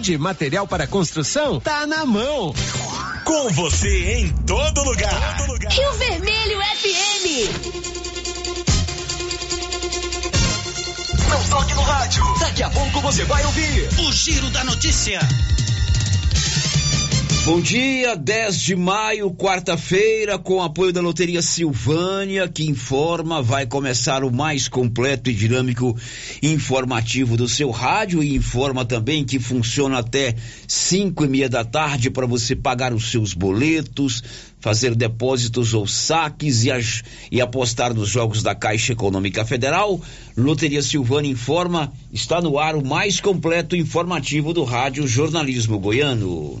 de material para construção tá na mão. Com você em todo lugar. Todo lugar. Rio Vermelho FM. Não toque no rádio. Daqui a pouco você vai ouvir o Giro da Notícia. Bom dia, 10 de maio, quarta-feira, com apoio da Loteria Silvânia, que informa, vai começar o mais completo e dinâmico informativo do seu rádio e informa também que funciona até 5 e meia da tarde para você pagar os seus boletos, fazer depósitos ou saques e, e apostar nos jogos da Caixa Econômica Federal. Loteria Silvânia informa, está no ar o mais completo informativo do rádio Jornalismo Goiano.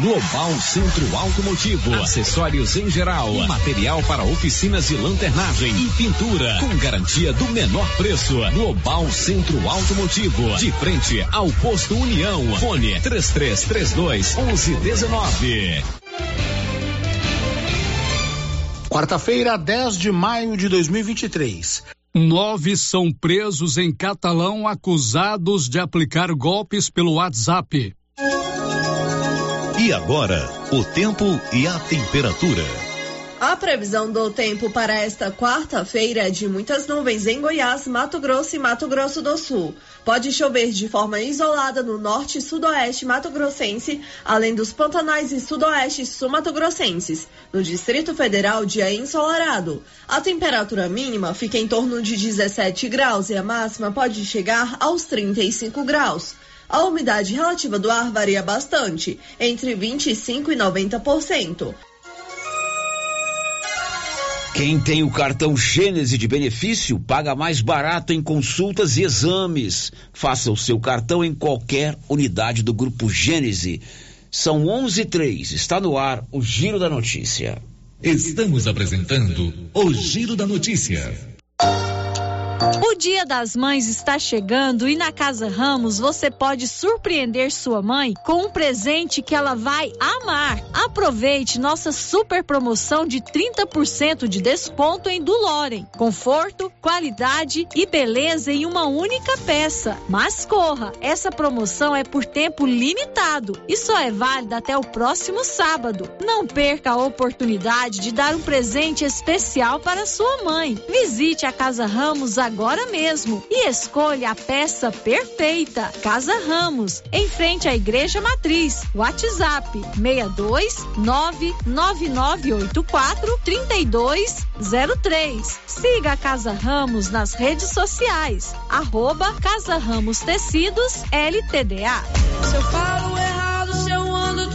Global Centro Automotivo, acessórios em geral, material para oficinas de lanternagem e pintura, com garantia do menor preço. Global Centro Automotivo, de frente ao posto União. Fone 3332 1119. Quarta-feira, 10 de maio de 2023. Nove são presos em Catalão acusados de aplicar golpes pelo WhatsApp. E agora, o tempo e a temperatura. A previsão do tempo para esta quarta-feira é de muitas nuvens em Goiás, Mato Grosso e Mato Grosso do Sul. Pode chover de forma isolada no norte e sudoeste mato-grossense, além dos pantanais e sudoeste sul-mato-grossenses. No Distrito Federal, dia ensolarado. A temperatura mínima fica em torno de 17 graus e a máxima pode chegar aos 35 graus. A umidade relativa do ar varia bastante, entre 25% e 90%. Quem tem o cartão Gênese de benefício paga mais barato em consultas e exames. Faça o seu cartão em qualquer unidade do Grupo Gênese. São 11 e 3. Está no ar o Giro da Notícia. Estamos apresentando o Giro da Notícia. O Dia das Mães está chegando e na Casa Ramos você pode surpreender sua mãe com um presente que ela vai amar. Aproveite nossa super promoção de 30% de desconto em Duloren. Conforto, qualidade e beleza em uma única peça. Mas corra, essa promoção é por tempo limitado e só é válida até o próximo sábado. Não perca a oportunidade de dar um presente especial para sua mãe. Visite a Casa Ramos agora agora mesmo e escolha a peça perfeita. Casa Ramos, em frente à Igreja Matriz. WhatsApp 62 99984 3203. Siga a Casa Ramos nas redes sociais. Arroba Casa Ramos Tecidos LTDA.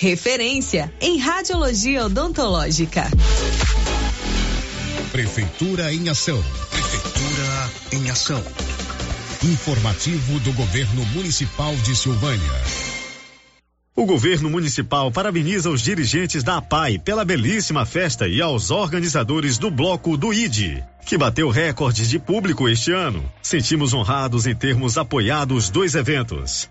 referência em radiologia odontológica. Prefeitura em ação. Prefeitura em ação. Informativo do Governo Municipal de Silvânia. O governo municipal parabeniza os dirigentes da APAI pela belíssima festa e aos organizadores do bloco do ID, que bateu recordes de público este ano. Sentimos honrados em termos apoiado os dois eventos.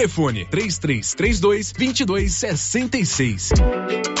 Telefone 3332 2266.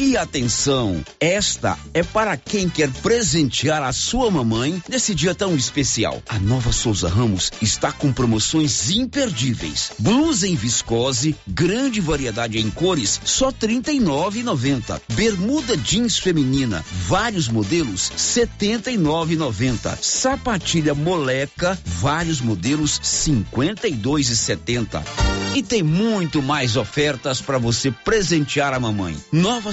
E atenção, esta é para quem quer presentear a sua mamãe nesse dia tão especial. A Nova Souza Ramos está com promoções imperdíveis. Blusa em viscose, grande variedade em cores, só R$ 39,90. Bermuda jeans feminina, vários modelos, R$ 79,90. Sapatilha moleca, vários modelos, R$ 52,70. E tem muito mais ofertas para você presentear a mamãe. Nova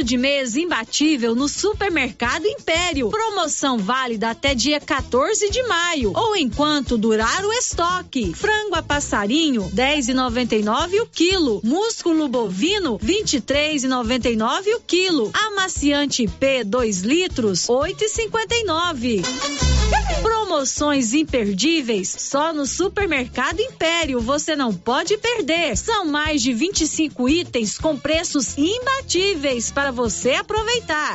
Começo de mês imbatível no Supermercado Império. Promoção válida até dia 14 de maio ou enquanto durar o estoque. Frango a passarinho 10,99 o quilo. Músculo bovino 23,99 o quilo. Amaciante P 2 litros 8,59. Promoções imperdíveis só no Supermercado Império. Você não pode perder. São mais de 25 itens com preços imbatíveis para você aproveitar.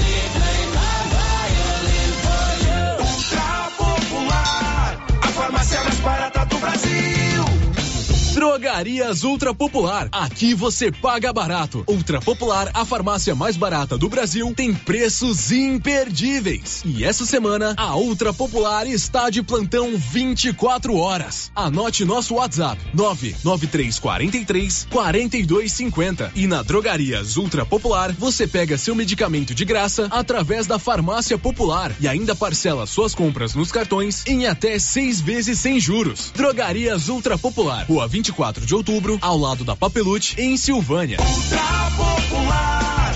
Mais barata do Brasil. Drogarias Ultra Popular. Aqui você paga barato. Ultra Popular, a farmácia mais barata do Brasil, tem preços imperdíveis. E essa semana, a Ultra Popular está de plantão 24 horas. Anote nosso WhatsApp: 99343 4250. E na Drogarias Ultra Popular, você pega seu medicamento de graça através da Farmácia Popular e ainda parcela suas compras nos cartões em até seis vezes sem juros. Drogarias Ultra Popular, Rua 24 de Outubro, ao lado da Papelute, em Silvânia. Ultra Popular,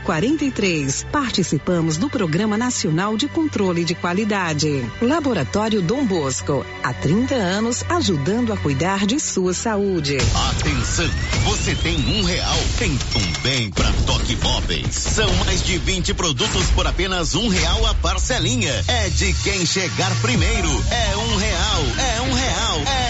43. Participamos do Programa Nacional de Controle de Qualidade. Laboratório Dom Bosco, há 30 anos ajudando a cuidar de sua saúde. Atenção, você tem um real, tem bem para Toque Móveis. São mais de 20 produtos por apenas um real a parcelinha. É de quem chegar primeiro. É um real, é um real. É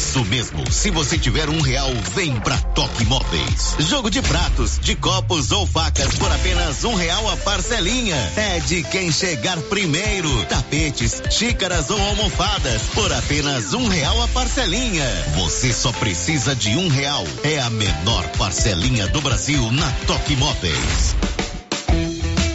isso mesmo. Se você tiver um real, vem pra Toque Móveis. Jogo de pratos, de copos ou facas por apenas um real a parcelinha. É de quem chegar primeiro. Tapetes, xícaras ou almofadas por apenas um real a parcelinha. Você só precisa de um real. É a menor parcelinha do Brasil na Toque Móveis.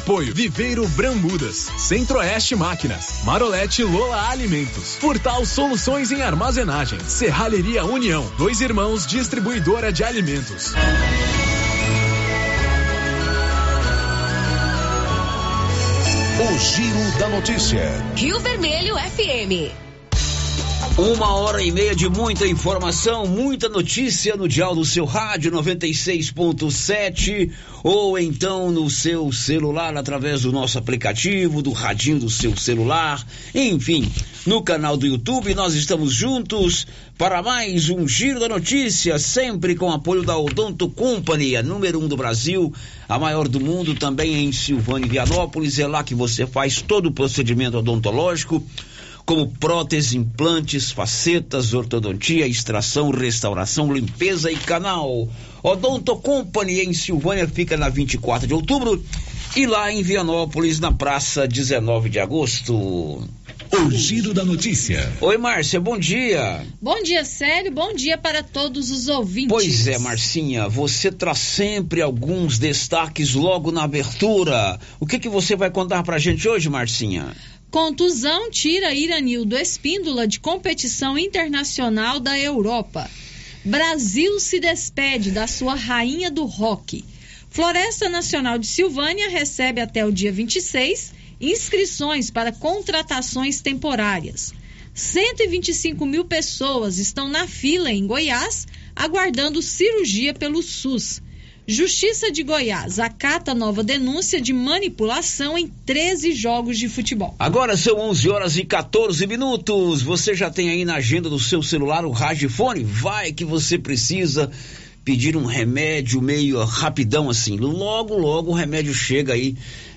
Apoio Viveiro Brambudas, Centro-Oeste Máquinas, Marolete Lola Alimentos, Portal Soluções em Armazenagem, Serralheria União, Dois Irmãos Distribuidora de Alimentos. O Giro da Notícia. Rio Vermelho FM. Uma hora e meia de muita informação, muita notícia no dial do seu rádio 96.7 ou então no seu celular através do nosso aplicativo, do radinho do seu celular, enfim, no canal do YouTube. Nós estamos juntos para mais um Giro da Notícia, sempre com apoio da Odonto Company, a número um do Brasil, a maior do mundo, também em Silvânia e Vianópolis. É lá que você faz todo o procedimento odontológico como prótese, implantes, facetas, ortodontia, extração, restauração, limpeza e canal. Odonto Company em Silvânia fica na 24 de outubro e lá em Vianópolis na praça 19 de agosto. O Giro da Notícia. Oi, Márcia, bom dia. Bom dia, Célio. Bom dia para todos os ouvintes. Pois é, Marcinha, você traz sempre alguns destaques logo na abertura. O que que você vai contar pra gente hoje, Marcinha? Contusão tira Iranildo Espíndola de competição internacional da Europa. Brasil se despede da sua rainha do rock. Floresta Nacional de Silvânia recebe até o dia 26 inscrições para contratações temporárias. 125 mil pessoas estão na fila em Goiás aguardando cirurgia pelo SUS. Justiça de Goiás acata nova denúncia de manipulação em 13 jogos de futebol. Agora são 11 horas e 14 minutos. Você já tem aí na agenda do seu celular o Ragifone? Vai que você precisa pedir um remédio meio rapidão assim. Logo, logo o remédio chega aí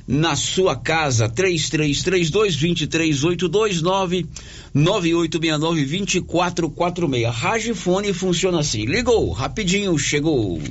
na sua casa. 3332 23829 9869 2446. Ragifone funciona assim. Ligou, rapidinho, chegou.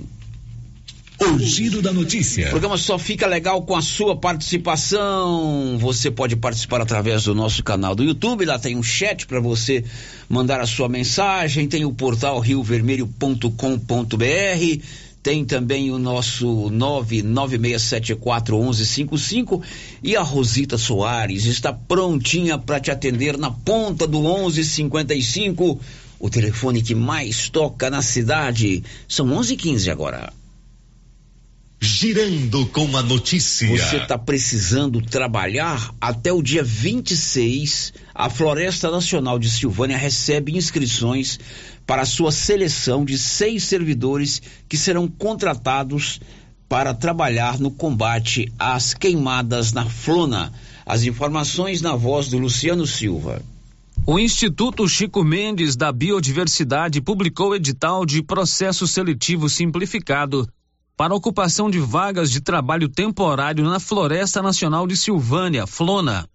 O giro da notícia. O programa só fica legal com a sua participação. Você pode participar através do nosso canal do YouTube. Lá tem um chat para você mandar a sua mensagem. Tem o portal riovermelho.com.br. Tem também o nosso 996741155 e a Rosita Soares está prontinha para te atender na ponta do 1155, o telefone que mais toca na cidade. São 11:15 agora. Girando com a notícia. Você está precisando trabalhar? Até o dia 26, a Floresta Nacional de Silvânia recebe inscrições para a sua seleção de seis servidores que serão contratados para trabalhar no combate às queimadas na Flona. As informações na voz do Luciano Silva. O Instituto Chico Mendes da Biodiversidade publicou edital de processo seletivo simplificado para ocupação de vagas de trabalho temporário na Floresta Nacional de Silvânia, Flona.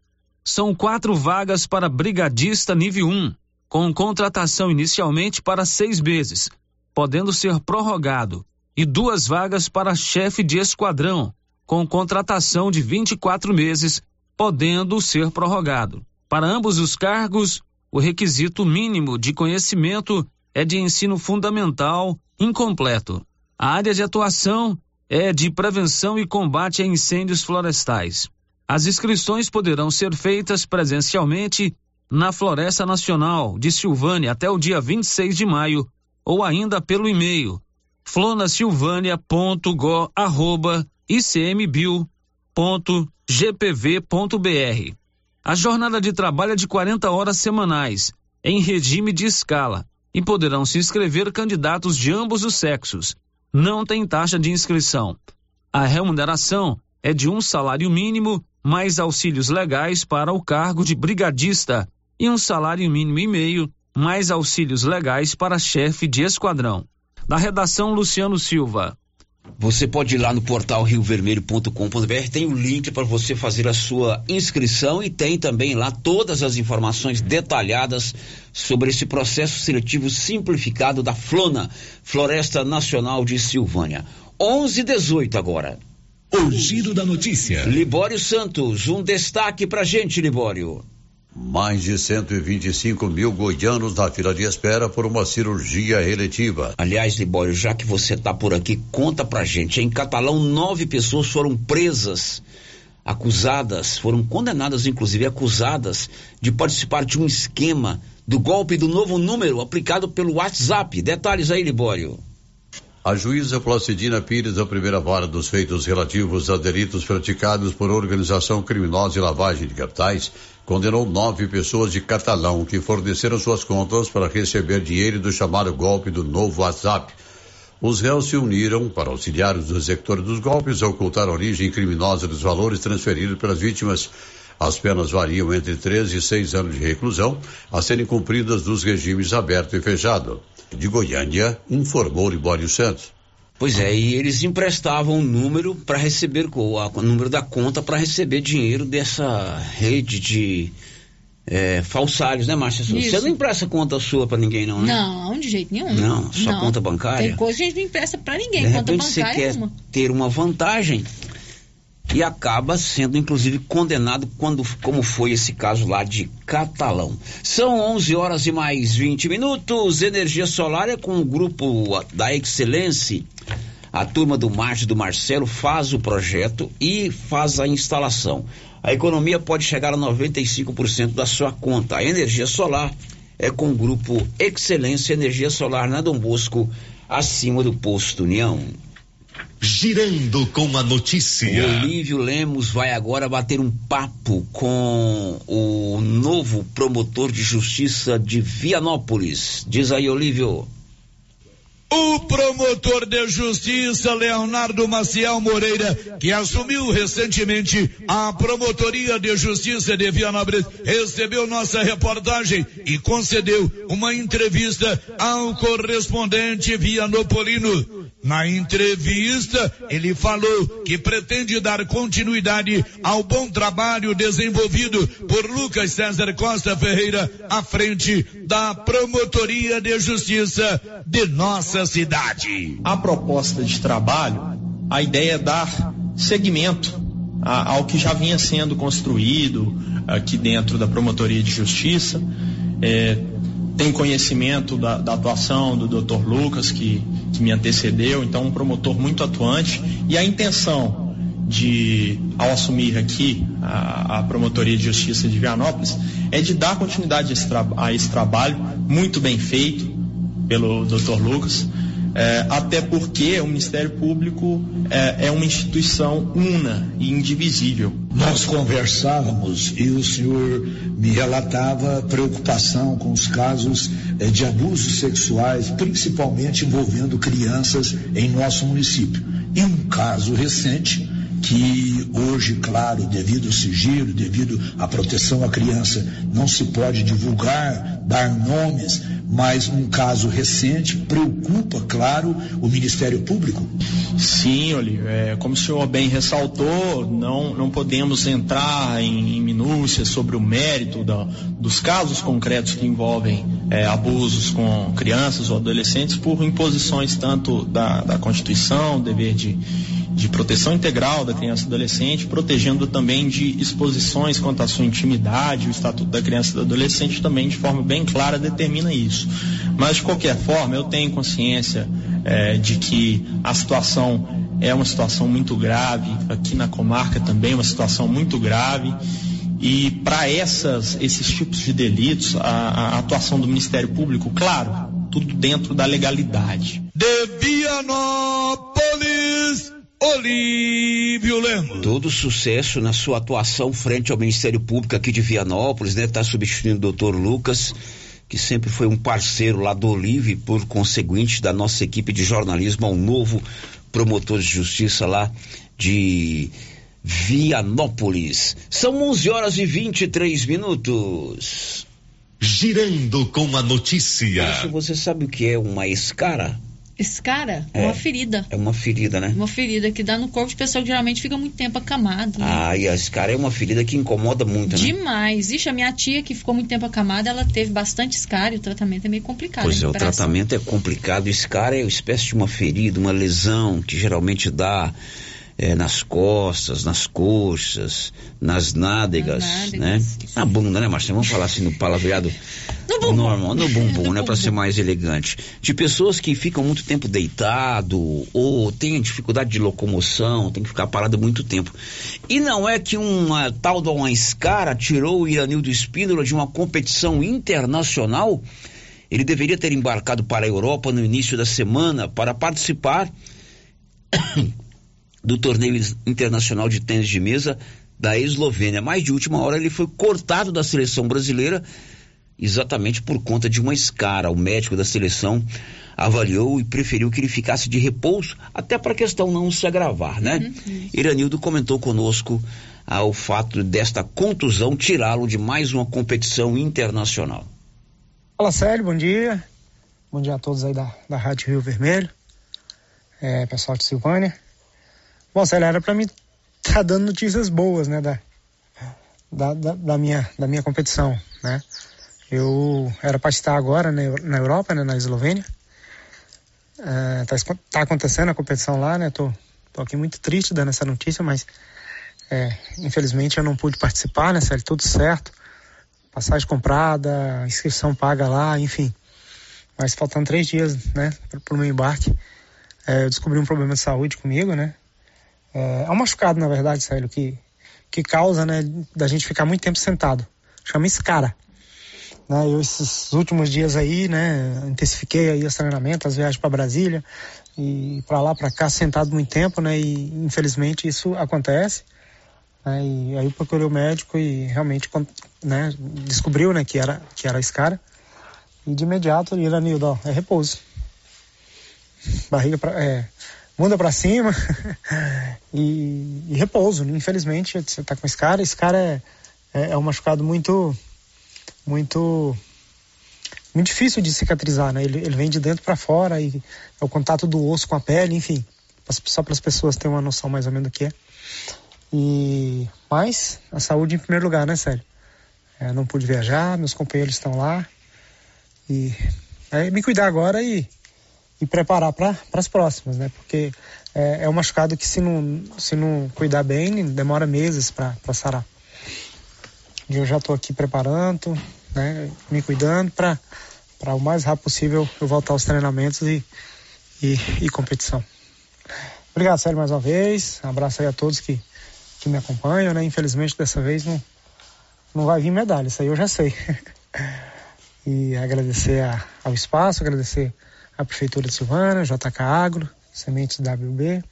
São quatro vagas para brigadista nível 1, com contratação inicialmente para seis meses, podendo ser prorrogado, e duas vagas para chefe de esquadrão, com contratação de 24 meses, podendo ser prorrogado. Para ambos os cargos, o requisito mínimo de conhecimento é de ensino fundamental incompleto. A área de atuação é de prevenção e combate a incêndios florestais. As inscrições poderão ser feitas presencialmente na Floresta Nacional de Silvânia até o dia 26 de maio ou ainda pelo e-mail flonasilvânia.go@icmbil.gpv.br. A jornada de trabalho é de 40 horas semanais, em regime de escala, e poderão se inscrever candidatos de ambos os sexos não tem taxa de inscrição. A remuneração é de um salário mínimo mais auxílios legais para o cargo de brigadista e um salário mínimo e meio mais auxílios legais para chefe de esquadrão. Da redação Luciano Silva. Você pode ir lá no portal riovermelho.com.br, tem o um link para você fazer a sua inscrição e tem também lá todas as informações detalhadas sobre esse processo seletivo simplificado da Flona, Floresta Nacional de Silvânia. 11 18 agora. O giro da notícia. Libório Santos, um destaque pra gente, Libório. Mais de 125 mil goianos na fila de espera por uma cirurgia eletiva. Aliás, Libório, já que você está por aqui, conta pra gente. Em Catalão, nove pessoas foram presas, acusadas, foram condenadas, inclusive acusadas, de participar de um esquema do golpe do novo número aplicado pelo WhatsApp. Detalhes aí, Libório. A juíza Placidina Pires, a primeira vara dos feitos relativos a delitos praticados por organização criminosa e lavagem de capitais, condenou nove pessoas de Catalão que forneceram suas contas para receber dinheiro do chamado golpe do novo WhatsApp. Os réus se uniram para auxiliar os executores dos golpes a ocultar a origem criminosa dos valores transferidos pelas vítimas. As penas variam entre 13 e 6 anos de reclusão, a serem cumpridas dos regimes aberto e fechado. De Goiânia, informou Libório Santos. Pois é, e eles emprestavam o número para receber o número da conta para receber dinheiro dessa rede de é, falsários, né, Márcia? Você não empresta conta sua para ninguém, não, né? Não, de jeito nenhum. Não, só não. conta bancária. Tem coisa que a gente não empresta para ninguém, de conta repente bancária você quer uma. ter uma vantagem e acaba sendo inclusive condenado quando como foi esse caso lá de Catalão. São 11 horas e mais 20 minutos. Energia solar é com o grupo da Excelência. A turma do Márcio do Marcelo faz o projeto e faz a instalação. A economia pode chegar a 95% da sua conta. A energia solar é com o grupo Excelência Energia Solar na Dom Bosco, acima do posto União. Girando com a notícia. O Olívio Lemos vai agora bater um papo com o novo promotor de justiça de Vianópolis. Diz aí, Olívio. O promotor de justiça Leonardo Maciel Moreira, que assumiu recentemente a promotoria de justiça de Vianópolis, recebeu nossa reportagem e concedeu uma entrevista ao correspondente vianopolino. Na entrevista, ele falou que pretende dar continuidade ao bom trabalho desenvolvido por Lucas César Costa Ferreira à frente da Promotoria de Justiça de nossa cidade. A proposta de trabalho, a ideia é dar seguimento ao que já vinha sendo construído aqui dentro da Promotoria de Justiça. É, tem conhecimento da, da, atuação do Dr. Lucas, que, que me antecedeu, então um promotor muito atuante. E a intenção de, ao assumir aqui a, a Promotoria de Justiça de Vianópolis, é de dar continuidade a esse, a esse trabalho muito bem feito pelo Dr. Lucas. É, até porque o Ministério Público é, é, uma instituição una e indivisível. Nós conversávamos e o senhor me relatava preocupação com os casos é, de abusos sexuais, principalmente envolvendo crianças em nosso município. E um caso recente que hoje, claro, devido ao sigilo, devido à proteção à criança, não se pode divulgar, dar nomes, mas um caso recente preocupa, claro, o Ministério Público? Sim, Olívio, é, como o senhor bem ressaltou, não, não podemos entrar em, em minúcias sobre o mérito da, dos casos concretos que envolvem é, abusos com crianças ou adolescentes por imposições tanto da, da Constituição, dever de de proteção integral da criança e adolescente, protegendo também de exposições quanto à sua intimidade. O Estatuto da Criança e do Adolescente também, de forma bem clara, determina isso. Mas, de qualquer forma, eu tenho consciência é, de que a situação é uma situação muito grave, aqui na comarca também uma situação muito grave. E para esses tipos de delitos, a, a atuação do Ministério Público, claro, tudo dentro da legalidade. De Vianópolis, Olívio Lemos. Todo sucesso na sua atuação frente ao Ministério Público aqui de Vianópolis, né? Tá substituindo o doutor Lucas, que sempre foi um parceiro lá do Olívio e por conseguinte da nossa equipe de jornalismo ao novo promotor de justiça lá de Vianópolis. São 11 horas e 23 minutos. Girando com a notícia. Você sabe o que é uma escara? Escara é uma ferida. É uma ferida, né? Uma ferida que dá no corpo de pessoa que geralmente fica muito tempo acamado. Né? Ah, e a escara é uma ferida que incomoda muito, né? Demais. Ixi, a minha tia que ficou muito tempo acamada, ela teve bastante escara e o tratamento é meio complicado. Pois é, o tratamento é complicado. Escara é uma espécie de uma ferida, uma lesão que geralmente dá é, nas costas, nas coxas, nas nádegas, nas nádegas né? Na bunda, né, Marcelo? Vamos falar assim no palavreado no bumbum. normal, no bumbum, né? Para ser mais elegante. De pessoas que ficam muito tempo deitado ou têm dificuldade de locomoção, tem que ficar parado muito tempo. E não é que uma tal de uma escara tirou o Iranildo Espíndola de uma competição internacional? Ele deveria ter embarcado para a Europa no início da semana para participar do torneio internacional de tênis de mesa da Eslovênia. Mas de última hora ele foi cortado da seleção brasileira exatamente por conta de uma escara. O médico da seleção avaliou e preferiu que ele ficasse de repouso, até para a questão não se agravar, né? Uhum. Iranildo comentou conosco ah, o fato desta contusão tirá-lo de mais uma competição internacional. Fala Sérgio, bom dia. Bom dia a todos aí da, da Rádio Rio Vermelho, é, pessoal de Silvânia. Bom, Célia, era para mim tá dando notícias boas, né, da, da, da, da, minha, da minha competição, né. Eu era para estar agora né, na Europa, né, na Eslovênia. É, tá, tá, acontecendo a competição lá, né, tô, tô aqui muito triste dando essa notícia, mas é, infelizmente eu não pude participar, né, Célia, tudo certo. Passagem comprada, inscrição paga lá, enfim. Mas faltando três dias, né, para o meu embarque, é, eu descobri um problema de saúde comigo, né, é, é um machucado, na verdade, Célio, que, que causa, né, da gente ficar muito tempo sentado. Chama escara. Né, eu esses últimos dias aí, né, intensifiquei aí os treinamentos, as viagens para Brasília e para lá para cá sentado muito tempo, né, e infelizmente isso acontece. Né, e aí procurei o médico e realmente, né, descobriu, né, que era que era escara. E de imediato, Iranildo, é repouso. Barriga para é, bunda para cima e, e, repouso. Infelizmente, você tá com esse cara. Esse cara é, é, é um machucado muito, muito, muito difícil de cicatrizar, né? Ele, ele vem de dentro para fora e é o contato do osso com a pele, enfim, só para as pessoas terem uma noção mais ou menos do que é. E mas a saúde em primeiro lugar, né, sério? É, não pude viajar, meus companheiros estão lá e é, me cuidar agora e, e preparar para as próximas, né? Porque é, é um machucado que se não se não cuidar bem demora meses para sarar. E eu já estou aqui preparando, né? Me cuidando para para o mais rápido possível eu voltar aos treinamentos e, e, e competição. Obrigado, Sérgio, mais uma vez. Um abraço aí a todos que, que me acompanham, né? Infelizmente dessa vez não, não vai vir medalha, isso aí eu já sei. e agradecer a, ao espaço, agradecer à Prefeitura de Silvana, JK Agro, Sementes WB,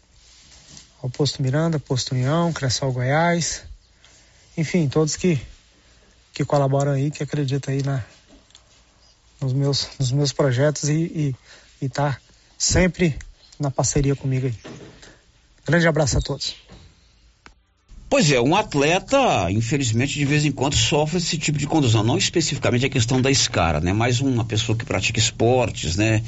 ao Posto Miranda, Posto União, Cressol Goiás, enfim, todos que, que colaboram aí, que acreditam aí na, nos meus, nos meus projetos e, e, tá sempre na parceria comigo aí. Grande abraço a todos. Pois é, um atleta, infelizmente, de vez em quando sofre esse tipo de condução. Não especificamente a questão da escara, né? Mas uma pessoa que pratica esportes, né?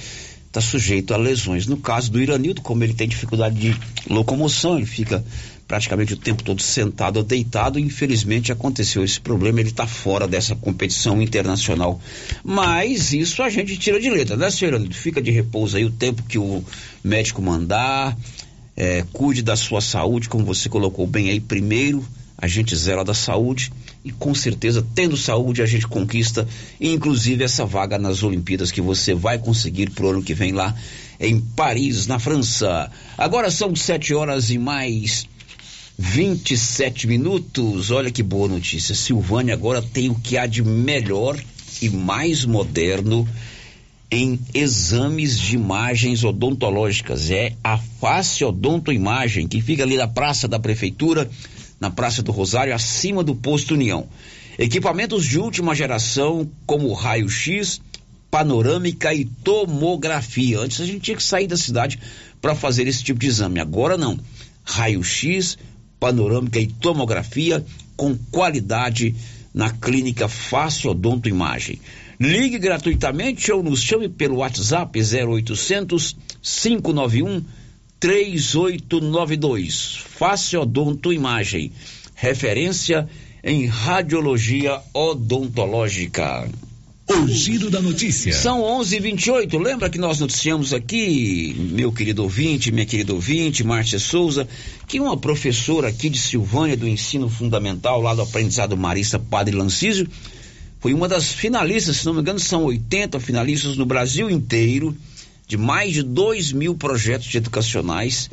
Está sujeito a lesões. No caso do Iranildo, como ele tem dificuldade de locomoção, ele fica praticamente o tempo todo sentado ou deitado. Infelizmente aconteceu esse problema, ele está fora dessa competição internacional. Mas isso a gente tira de letra, né, senhor? Fica de repouso aí o tempo que o médico mandar, é, cuide da sua saúde, como você colocou bem aí, primeiro a gente zela da saúde e com certeza, tendo saúde, a gente conquista, inclusive essa vaga nas Olimpíadas que você vai conseguir pro ano que vem lá em Paris, na França. Agora são sete horas e mais 27 minutos. Olha que boa notícia. Silvânia agora tem o que há de melhor e mais moderno em exames de imagens odontológicas. É a Face Odontoimagem, que fica ali na Praça da Prefeitura, na Praça do Rosário, acima do Posto União. Equipamentos de última geração, como raio-x, panorâmica e tomografia. Antes a gente tinha que sair da cidade para fazer esse tipo de exame. Agora não. Raio-x, panorâmica e tomografia com qualidade na clínica Fácil Odonto Imagem. Ligue gratuitamente ou nos chame pelo WhatsApp 0800 591 3892. Fácil Odonto Imagem, referência em radiologia odontológica. O giro da notícia. São 11:28. Lembra que nós noticiamos aqui, meu querido ouvinte, minha querida ouvinte, Márcia Souza, que uma professora aqui de Silvânia do ensino fundamental, lá do aprendizado marista Padre Lancísio, foi uma das finalistas, se não me engano, são 80 finalistas no Brasil inteiro, de mais de 2 mil projetos educacionais.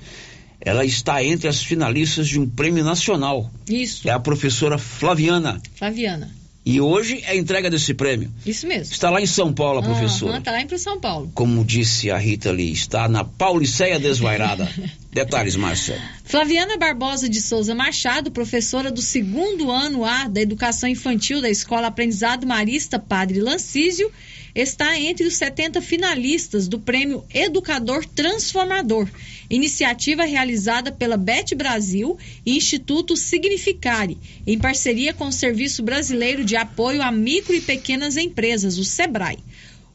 Ela está entre as finalistas de um prêmio nacional. Isso. É a professora Flaviana. Flaviana. E hoje é a entrega desse prêmio. Isso mesmo. Está lá em São Paulo, a professora. Está lá em São Paulo. Como disse a Rita ali, está na Pauliceia Desvairada. Detalhes, Márcia. Flaviana Barbosa de Souza Machado, professora do segundo ano A da Educação Infantil da Escola Aprendizado Marista Padre Lancísio, está entre os 70 finalistas do Prêmio Educador Transformador, iniciativa realizada pela Bet Brasil e Instituto Significare, em parceria com o Serviço Brasileiro de Apoio a Micro e Pequenas Empresas, o SEBRAE.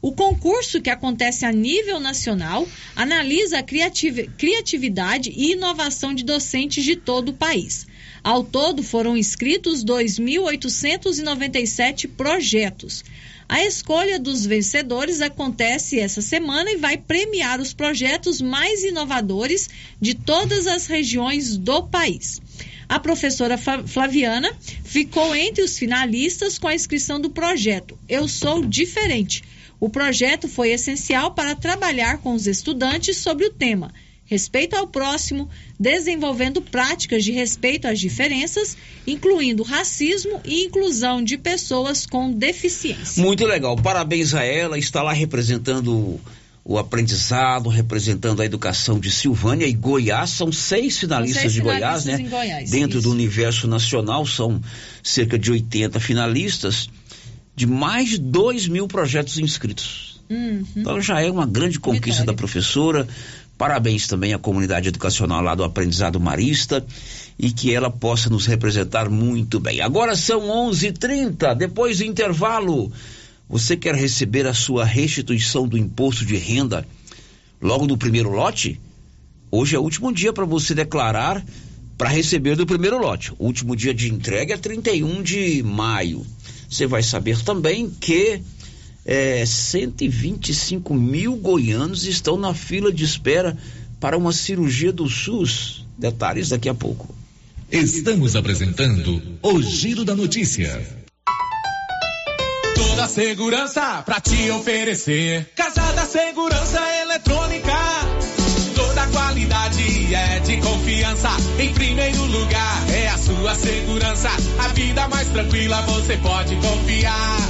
O concurso, que acontece a nível nacional, analisa a criatividade e inovação de docentes de todo o país. Ao todo, foram inscritos 2.897 projetos. A escolha dos vencedores acontece essa semana e vai premiar os projetos mais inovadores de todas as regiões do país. A professora Flaviana ficou entre os finalistas com a inscrição do projeto Eu Sou Diferente. O projeto foi essencial para trabalhar com os estudantes sobre o tema respeito ao próximo, desenvolvendo práticas de respeito às diferenças, incluindo racismo e inclusão de pessoas com deficiência. Muito legal. Parabéns a ela. Está lá representando o aprendizado, representando a educação de Silvânia e Goiás. São seis finalistas seis de finalistas Goiás, né? Goiás, Dentro isso. do universo nacional, são cerca de 80 finalistas de mais de 2 mil projetos inscritos. Uhum. Então já é uma grande conquista Vitória. da professora. Parabéns também à comunidade educacional lá do Aprendizado Marista e que ela possa nos representar muito bem. Agora são 11:30, depois do intervalo. Você quer receber a sua restituição do imposto de renda logo no primeiro lote? Hoje é o último dia para você declarar para receber do primeiro lote. O último dia de entrega é 31 de maio. Você vai saber também que é, 125 mil goianos estão na fila de espera para uma cirurgia do SUS. Detalhes daqui a pouco. Estamos apresentando o Giro da Notícia. Toda segurança pra te oferecer. Casa da Segurança Eletrônica. Toda qualidade é de confiança. Em primeiro lugar é a sua segurança. A vida mais tranquila você pode confiar.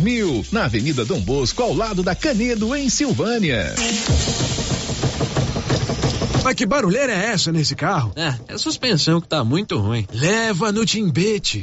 mil, na Avenida Dom Bosco, ao lado da Canedo, em Silvânia. Mas que barulheira é essa nesse carro? É, é a suspensão que tá muito ruim. Leva no Timbete.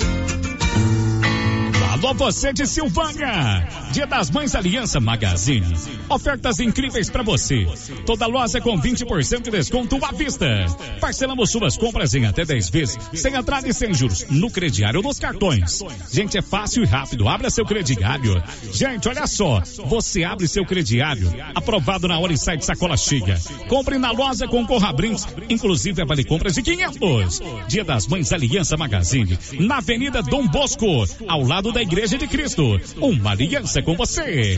Alô, você de Silvânia! Dia das Mães Aliança Magazine. Ofertas incríveis para você. Toda loja com 20% de desconto à vista. Parcelamos suas compras em até 10 vezes, sem entrada e sem juros, no crediário dos cartões. Gente, é fácil e rápido. Abra seu crediário. Gente, olha só. Você abre seu crediário, aprovado na hora e sai de sacola cheia. Compre na loja com Corra Brinks, inclusive vale compras de 500. Dia das Mães Aliança Magazine, na Avenida Dom Bosco, ao lado da Igreja Igreja de Cristo. Uma aliança com você.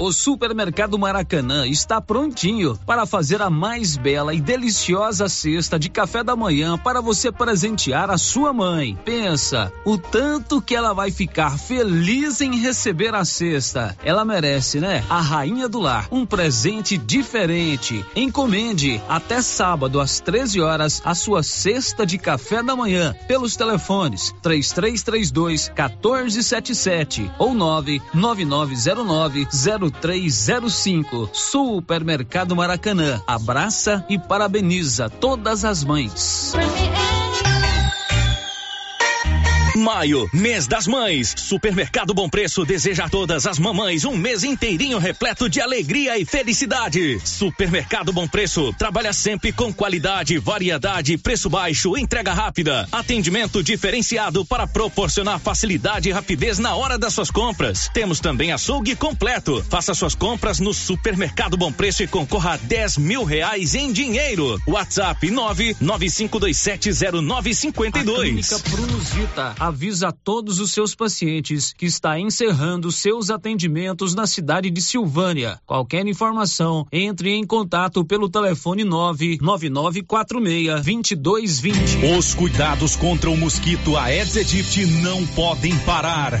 O Supermercado Maracanã está prontinho para fazer a mais bela e deliciosa cesta de café da manhã para você presentear a sua mãe. Pensa, o tanto que ela vai ficar feliz em receber a cesta. Ela merece, né? A rainha do lar, um presente diferente. Encomende até sábado às 13 horas a sua cesta de café da manhã pelos telefones 3332 1477 ou 99909 0305. Supermercado Maracanã. Abraça e parabeniza todas as mães. Maio, mês das mães. Supermercado Bom Preço deseja a todas as mamães um mês inteirinho repleto de alegria e felicidade. Supermercado Bom Preço trabalha sempre com qualidade, variedade, preço baixo, entrega rápida, atendimento diferenciado para proporcionar facilidade e rapidez na hora das suas compras. Temos também açougue completo. Faça suas compras no Supermercado Bom Preço e concorra a 10 mil reais em dinheiro. WhatsApp 995270952. A Prunus Vita avisa todos os seus pacientes que está encerrando seus atendimentos na cidade de Silvânia. Qualquer informação, entre em contato pelo telefone 99946 2220. Os cuidados contra o mosquito Aedes aegypti não podem parar.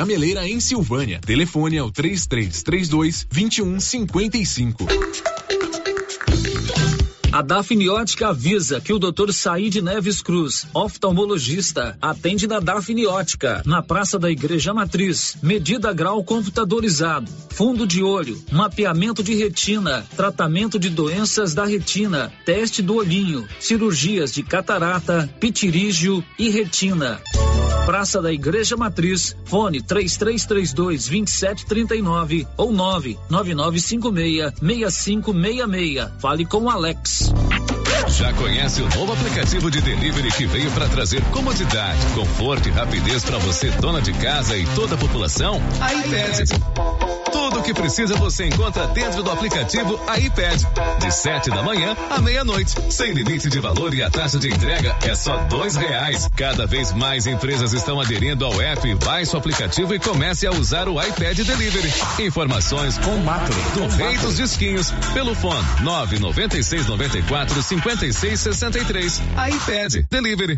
Gameleira, em Silvânia. Telefone é o 3332 2155. A Dafniótica avisa que o Dr. Said Neves Cruz, oftalmologista, atende na Dafniótica, na Praça da Igreja Matriz. Medida grau computadorizado, fundo de olho, mapeamento de retina, tratamento de doenças da retina, teste do olhinho, cirurgias de catarata, pitirígio e retina. Praça da Igreja Matriz, fone 3332 2739 ou 99956 6566. Fale com o Alex. Já conhece o novo aplicativo de delivery que veio para trazer comodidade, conforto e rapidez para você, dona de casa e toda a população? A iPad. Tudo o que precisa você encontra dentro do aplicativo iPad. De 7 da manhã à meia-noite. Sem limite de valor e a taxa de entrega é só dois reais. Cada vez mais empresas estão aderindo ao app. Baixe o aplicativo e comece a usar o iPad Delivery. Informações com Macro, do Rei dos Disquinhos, pelo fone 996 94 56 63. iPad Delivery.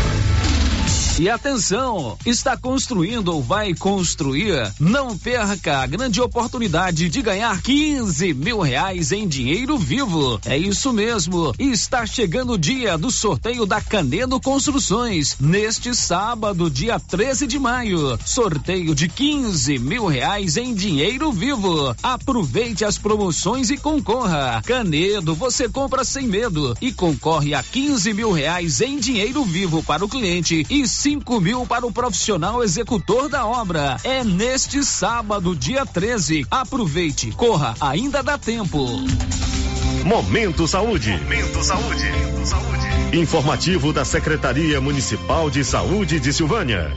E atenção, está construindo ou vai construir? Não perca a grande oportunidade de ganhar 15 mil reais em dinheiro vivo. É isso mesmo. Está chegando o dia do sorteio da Canedo Construções. Neste sábado, dia 13 de maio. Sorteio de 15 mil reais em dinheiro vivo. Aproveite as promoções e concorra. Canedo, você compra sem medo e concorre a 15 mil reais em dinheiro vivo para o cliente e 5 mil para o profissional executor da obra. É neste sábado, dia 13. Aproveite, corra, ainda dá tempo. Momento Saúde. Momento Saúde. Informativo da Secretaria Municipal de Saúde de Silvânia.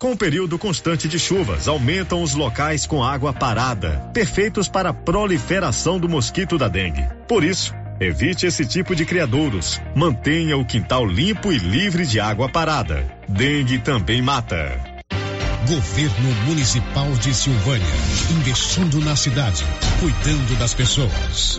Com o período constante de chuvas, aumentam os locais com água parada, perfeitos para a proliferação do mosquito da dengue. Por isso, evite esse tipo de criadouros. Mantenha o quintal limpo e livre de água parada. Dengue também mata. Governo Municipal de Silvânia. Investindo na cidade, cuidando das pessoas.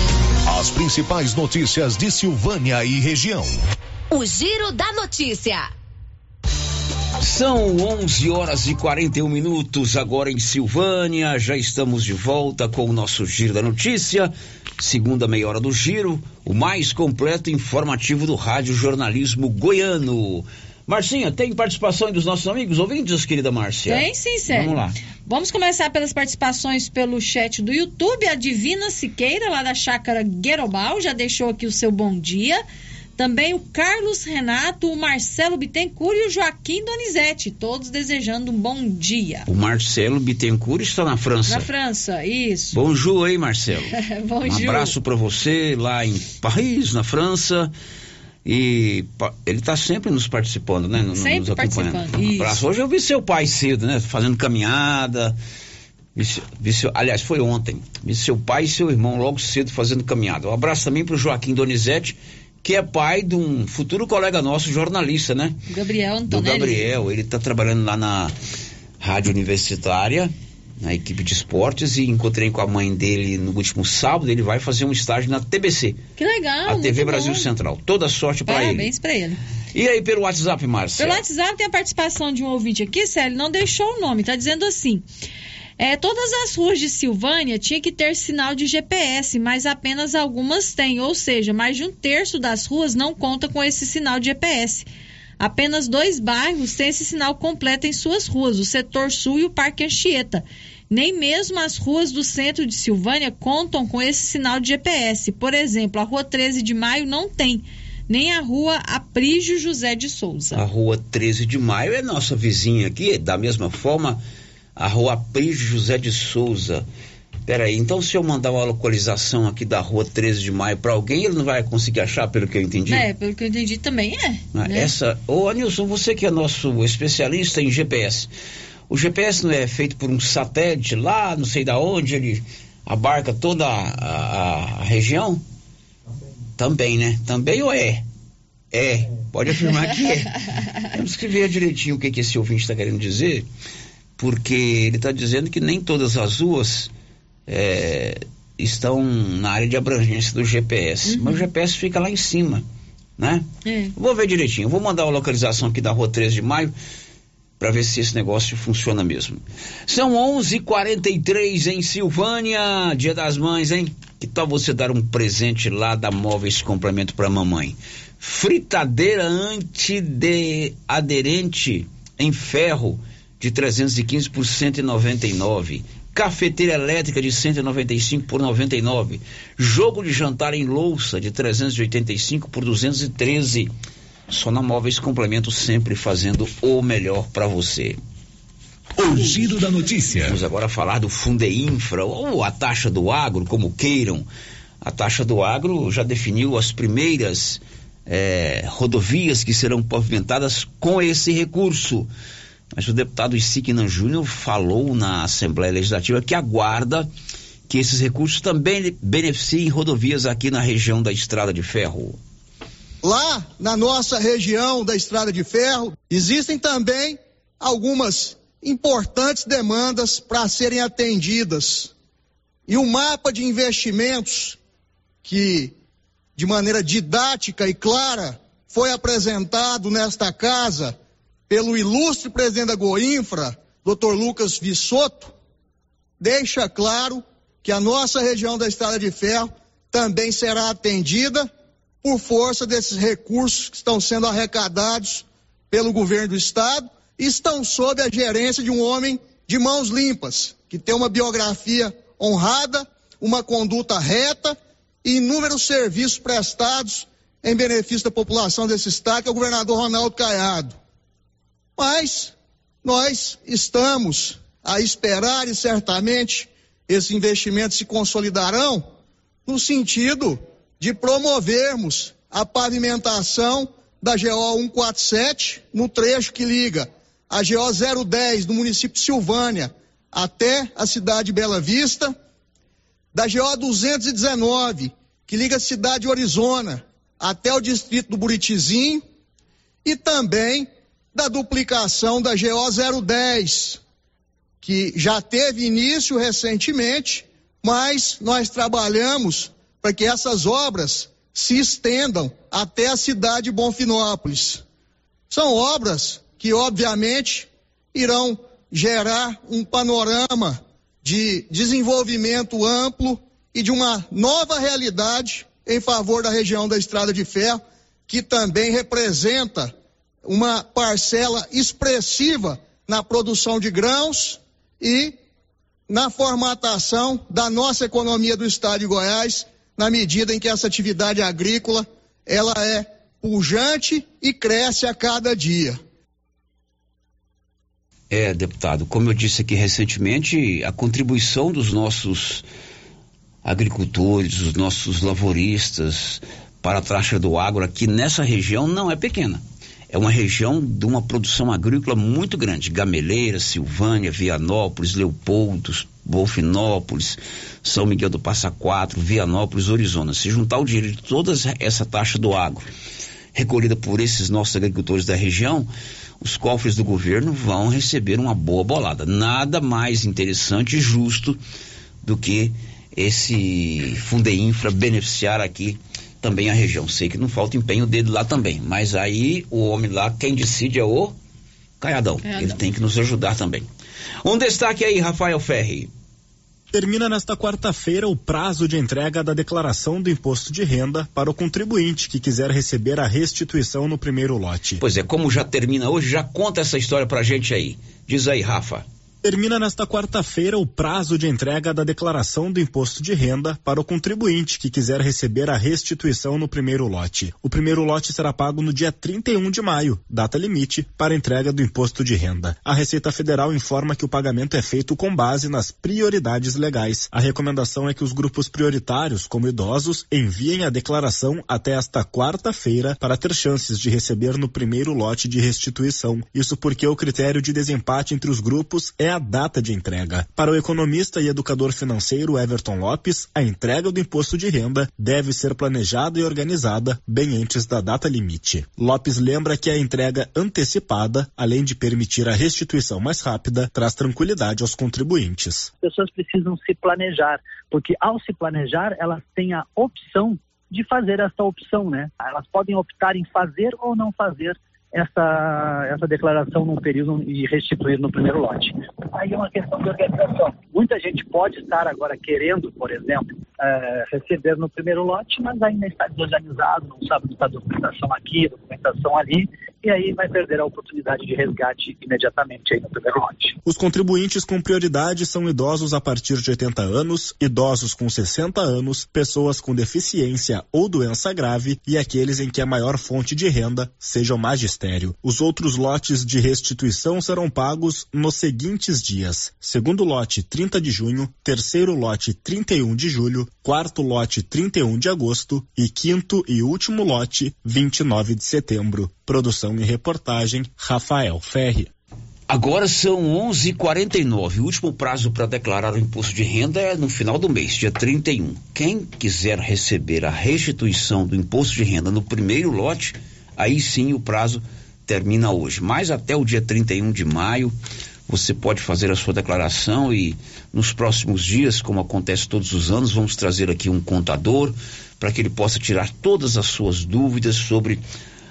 As principais notícias de Silvânia e região. O Giro da Notícia. São 11 horas e 41 minutos agora em Silvânia. Já estamos de volta com o nosso Giro da Notícia. Segunda meia hora do Giro, o mais completo e informativo do Rádio Jornalismo Goiano. Marcinha, tem participação dos nossos amigos ouvintes, querida Márcia? Tem sim, Sérgio. Vamos lá. Vamos começar pelas participações pelo chat do YouTube. A Divina Siqueira, lá da chácara Guerobal, já deixou aqui o seu bom dia. Também o Carlos Renato, o Marcelo Bittencourt e o Joaquim Donizete, todos desejando um bom dia. O Marcelo Bittencourt está na França. Na França, isso. Bonjour, hein, Marcelo? Bonjour. Um abraço para você lá em Paris, na França. E ele está sempre nos participando, né? No- Sempre nos acompanhando. participando. Hoje eu vi seu pai cedo, né? Fazendo caminhada. Vi vi seu- aliás, foi ontem. Vi seu pai e seu irmão logo cedo fazendo caminhada. Um abraço também para o Joaquim Donizete, que é pai de um futuro colega nosso, jornalista, né? Gabriel do Antonelli. Gabriel. Ele está trabalhando lá na Rádio Universitária, na equipe de esportes, e encontrei com a mãe dele no último sábado. Ele vai fazer um estágio na TBC, Que legal. a TV Brasil bom. Central. Toda sorte para ele. Parabéns pra ele. E aí, pelo WhatsApp, Márcia? Pelo WhatsApp tem a participação de um ouvinte aqui, Célio, não deixou o nome, tá dizendo assim. É, todas as ruas de Silvânia tinha que ter sinal de GPS, mas apenas algumas têm, ou seja, mais de um terço das ruas não conta com esse sinal de GPS. Apenas dois bairros têm esse sinal completo em suas ruas, o setor sul e o Parque Anchieta. Nem mesmo as ruas do centro de Silvânia contam com esse sinal de GPS. Por exemplo, a rua 13 de maio não tem, nem a rua Aprígio José de Souza. A rua 13 de maio é nossa vizinha aqui, da mesma forma, a rua Prígio José de Souza. Peraí, então se eu mandar uma localização aqui da rua 13 de maio para alguém, ele não vai conseguir achar, pelo que eu entendi? É, pelo que eu entendi também é. Ah, né? Essa, ô Anilson, você que é nosso especialista em GPS, o GPS não é feito por um satélite lá, não sei da onde, ele abarca toda a, a- a região? Também, né? Também ou é? É, pode afirmar que é. Temos que ver direitinho o que, que esse ouvinte está querendo dizer, porque ele está dizendo que nem todas as ruas é, estão na área de abrangência do GPS, mas o GPS fica lá em cima, né? É. Vou ver direitinho. Vou mandar a localização aqui da rua 13 de maio para ver se esse negócio funciona mesmo. São 11:43 em Silvânia, Dia das Mães, hein? Que tal você dar um presente lá da Móveis Complemento para mamãe? Fritadeira antiaderente em ferro de 315 por 199. Cafeteira elétrica de 195 por 99. Jogo de jantar em louça de 385 por 213. Só na Móveis Complemento sempre fazendo o melhor para você. O giro da notícia. Vamos agora falar do Fundeinfra ou a taxa do agro, como queiram. A taxa do agro já definiu as primeiras eh, rodovias que serão pavimentadas com esse recurso. Mas o deputado Isignan Júnior falou na Assembleia Legislativa que aguarda que esses recursos também beneficiem rodovias aqui na região da Estrada de Ferro. Lá na nossa região da Estrada de Ferro, existem também algumas importantes demandas para serem atendidas. E o mapa de investimentos que, de maneira didática e clara, foi apresentado nesta casa pelo ilustre presidente da Goinfra, Dr. Lucas Vissoto, deixa claro que a nossa região da Estrada de Ferro também será atendida por força desses recursos que estão sendo arrecadados pelo governo do estado estão sob a gerência de um homem de mãos limpas, que tem uma biografia honrada, uma conduta reta e inúmeros serviços prestados em benefício da população desse estado, que é o governador Ronaldo Caiado. Mas nós estamos a esperar e certamente esses investimentos se consolidarão no sentido de promovermos a pavimentação da GO 147 no trecho que liga a GO 010 do município de Silvânia até a cidade de Bela Vista, da GO 219 que liga a cidade de Arizona até o distrito do Buritizinho e também da duplicação da GO 010 que já teve início recentemente, mas nós trabalhamos para que essas obras se estendam até a cidade de Bonfinópolis. São obras que, obviamente, irão gerar um panorama de desenvolvimento amplo e de uma nova realidade em favor da região da Estrada de Ferro, que também representa uma parcela expressiva na produção de grãos e na formatação da nossa economia do estado de Goiás, na medida em que essa atividade agrícola ela é pujante e cresce a cada dia. É, deputado, como eu disse aqui recentemente, a contribuição dos nossos agricultores, dos nossos lavouristas para a taxa do agro aqui nessa região não é pequena é uma região de uma produção agrícola muito grande. Gameleira, Silvânia, Vianópolis, Leopoldo, Bolfinópolis, São Miguel do Passa Quatro, Vianópolis, Orizona. Se juntar o dinheiro de toda essa taxa do agro, recolhida por esses nossos agricultores da região, os cofres do governo vão receber uma boa bolada. Nada mais interessante e justo do que esse Fundeinfra beneficiar aqui também a região. Sei que não falta empenho dele lá também, mas aí o homem lá, quem decide é o Caiadão. Caiadão. Ele tem que nos ajudar também. Um destaque aí, Rafael Ferri. Termina nesta quarta-feira o prazo de entrega da declaração do imposto de renda para o contribuinte que quiser receber a restituição no primeiro lote. Pois é, como já termina hoje, já conta essa história pra gente aí. Diz aí, Rafa. Termina nesta quarta-feira o prazo de entrega da declaração do imposto de renda para o contribuinte que quiser receber a restituição no primeiro lote. O primeiro lote será pago no dia 31 de maio, data limite para entrega do imposto de renda. A Receita Federal informa que o pagamento é feito com base nas prioridades legais. A recomendação é que os grupos prioritários, como idosos, enviem a declaração até esta quarta-feira para ter chances de receber no primeiro lote de restituição. Isso porque o critério de desempate entre os grupos é a data de entrega. Para o economista e educador financeiro Everton Lopes, a entrega do imposto de renda deve ser planejada e organizada bem antes da data limite. Lopes lembra que a entrega antecipada, além de permitir a restituição mais rápida, traz tranquilidade aos contribuintes. As pessoas precisam se planejar, porque ao se planejar, elas têm a opção de fazer essa opção, né? Elas podem optar em fazer ou não fazer essa, essa declaração num período e restituir no primeiro lote. Aí é uma questão de organização. Muita gente pode estar agora querendo, por exemplo, é, receber no primeiro lote, mas ainda está desorganizado, não sabe onde está a documentação aqui, documentação ali, e aí vai perder a oportunidade de resgate imediatamente aí no primeiro lote. Os contribuintes com prioridade são idosos a partir de 80 anos, idosos com 60 anos, pessoas com deficiência ou doença grave e aqueles em que a maior fonte de renda seja o magistério. Os outros lotes de restituição serão pagos nos seguintes dias: segundo lote 30 de junho, terceiro lote 31 de julho, quarto lote 31 de agosto e quinto e último lote 29 de setembro. Produção e reportagem Rafael Ferri. Agora são 11:49. O último prazo para declarar o imposto de renda é no final do mês, dia 31. Quem quiser receber a restituição do imposto de renda no primeiro lote, aí sim o prazo termina hoje. Mas até o dia 31 de maio, você pode fazer a sua declaração e nos próximos dias, como acontece todos os anos, vamos trazer aqui um contador para que ele possa tirar todas as suas dúvidas sobre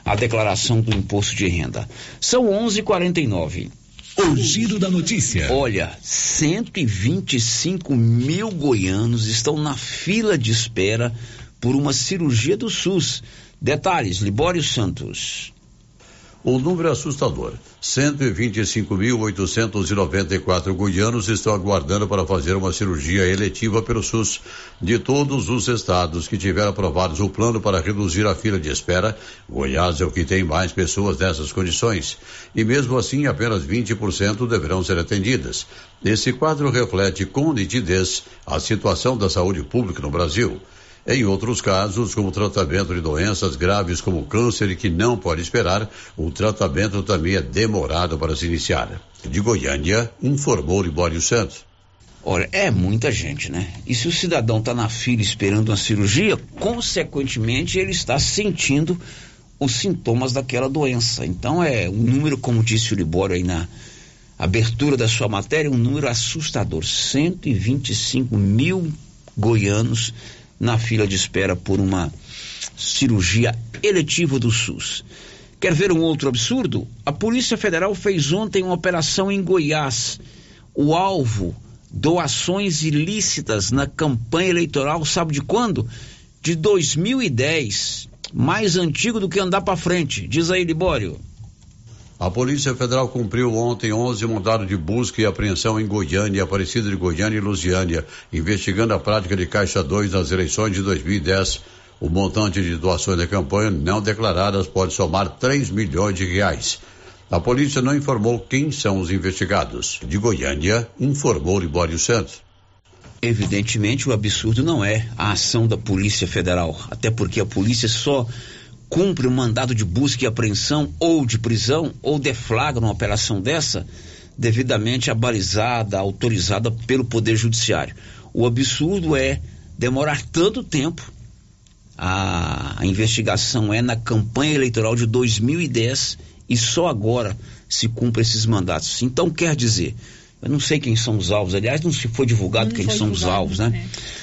a declaração do imposto de renda. São 11:49. O giro da notícia. Olha, 125 mil goianos estão na fila de espera por uma cirurgia do SUS. Detalhes, Libório Santos. O número é assustador. 125.894 goianos estão aguardando para fazer uma cirurgia eletiva pelo SUS. De todos os estados que tiveram aprovados o plano para reduzir a fila de espera, Goiás é o que tem mais pessoas nessas condições. E mesmo assim, apenas 20% deverão ser atendidas. Esse quadro reflete com nitidez a situação da saúde pública no Brasil. Em outros casos, como tratamento de doenças graves como câncer e que não pode esperar, o tratamento também é demorado para se iniciar. De Goiânia, informou Libório Santos. Olha, é muita gente, né? E se o cidadão está na fila esperando uma cirurgia, consequentemente ele está sentindo os sintomas daquela doença. Então é um número, como disse o Libório aí na abertura da sua matéria, um número assustador. 125 mil goianos na fila de espera por uma cirurgia eletiva do SUS. Quer ver um outro absurdo? A Polícia Federal fez ontem uma operação em Goiás. O alvo, doações ilícitas na campanha eleitoral, sabe de quando? De 2010. Mais antigo do que andar para frente. Diz aí, Libório. A Polícia Federal cumpriu ontem 11 mandados de busca e apreensão em Goiânia, Aparecida de Goiânia e Lusiânia, investigando a prática de Caixa 2 nas eleições de 2010. O montante de doações da campanha não declaradas pode somar 3 milhões de reais. A polícia não informou quem são os investigados. De Goiânia, informou Libório Santos. Evidentemente, o absurdo não é a ação da Polícia Federal, até porque a polícia só cumpre um mandado de busca e apreensão ou de prisão ou deflagra uma operação dessa devidamente abalizada, autorizada pelo Poder Judiciário. O absurdo é demorar tanto tempo. A, a investigação é na campanha eleitoral de 2010 e só agora se cumpre esses mandatos. Então quer dizer, eu não sei quem são os alvos, aliás, não se foi divulgado não quem são divulgado, os alvos, né? É.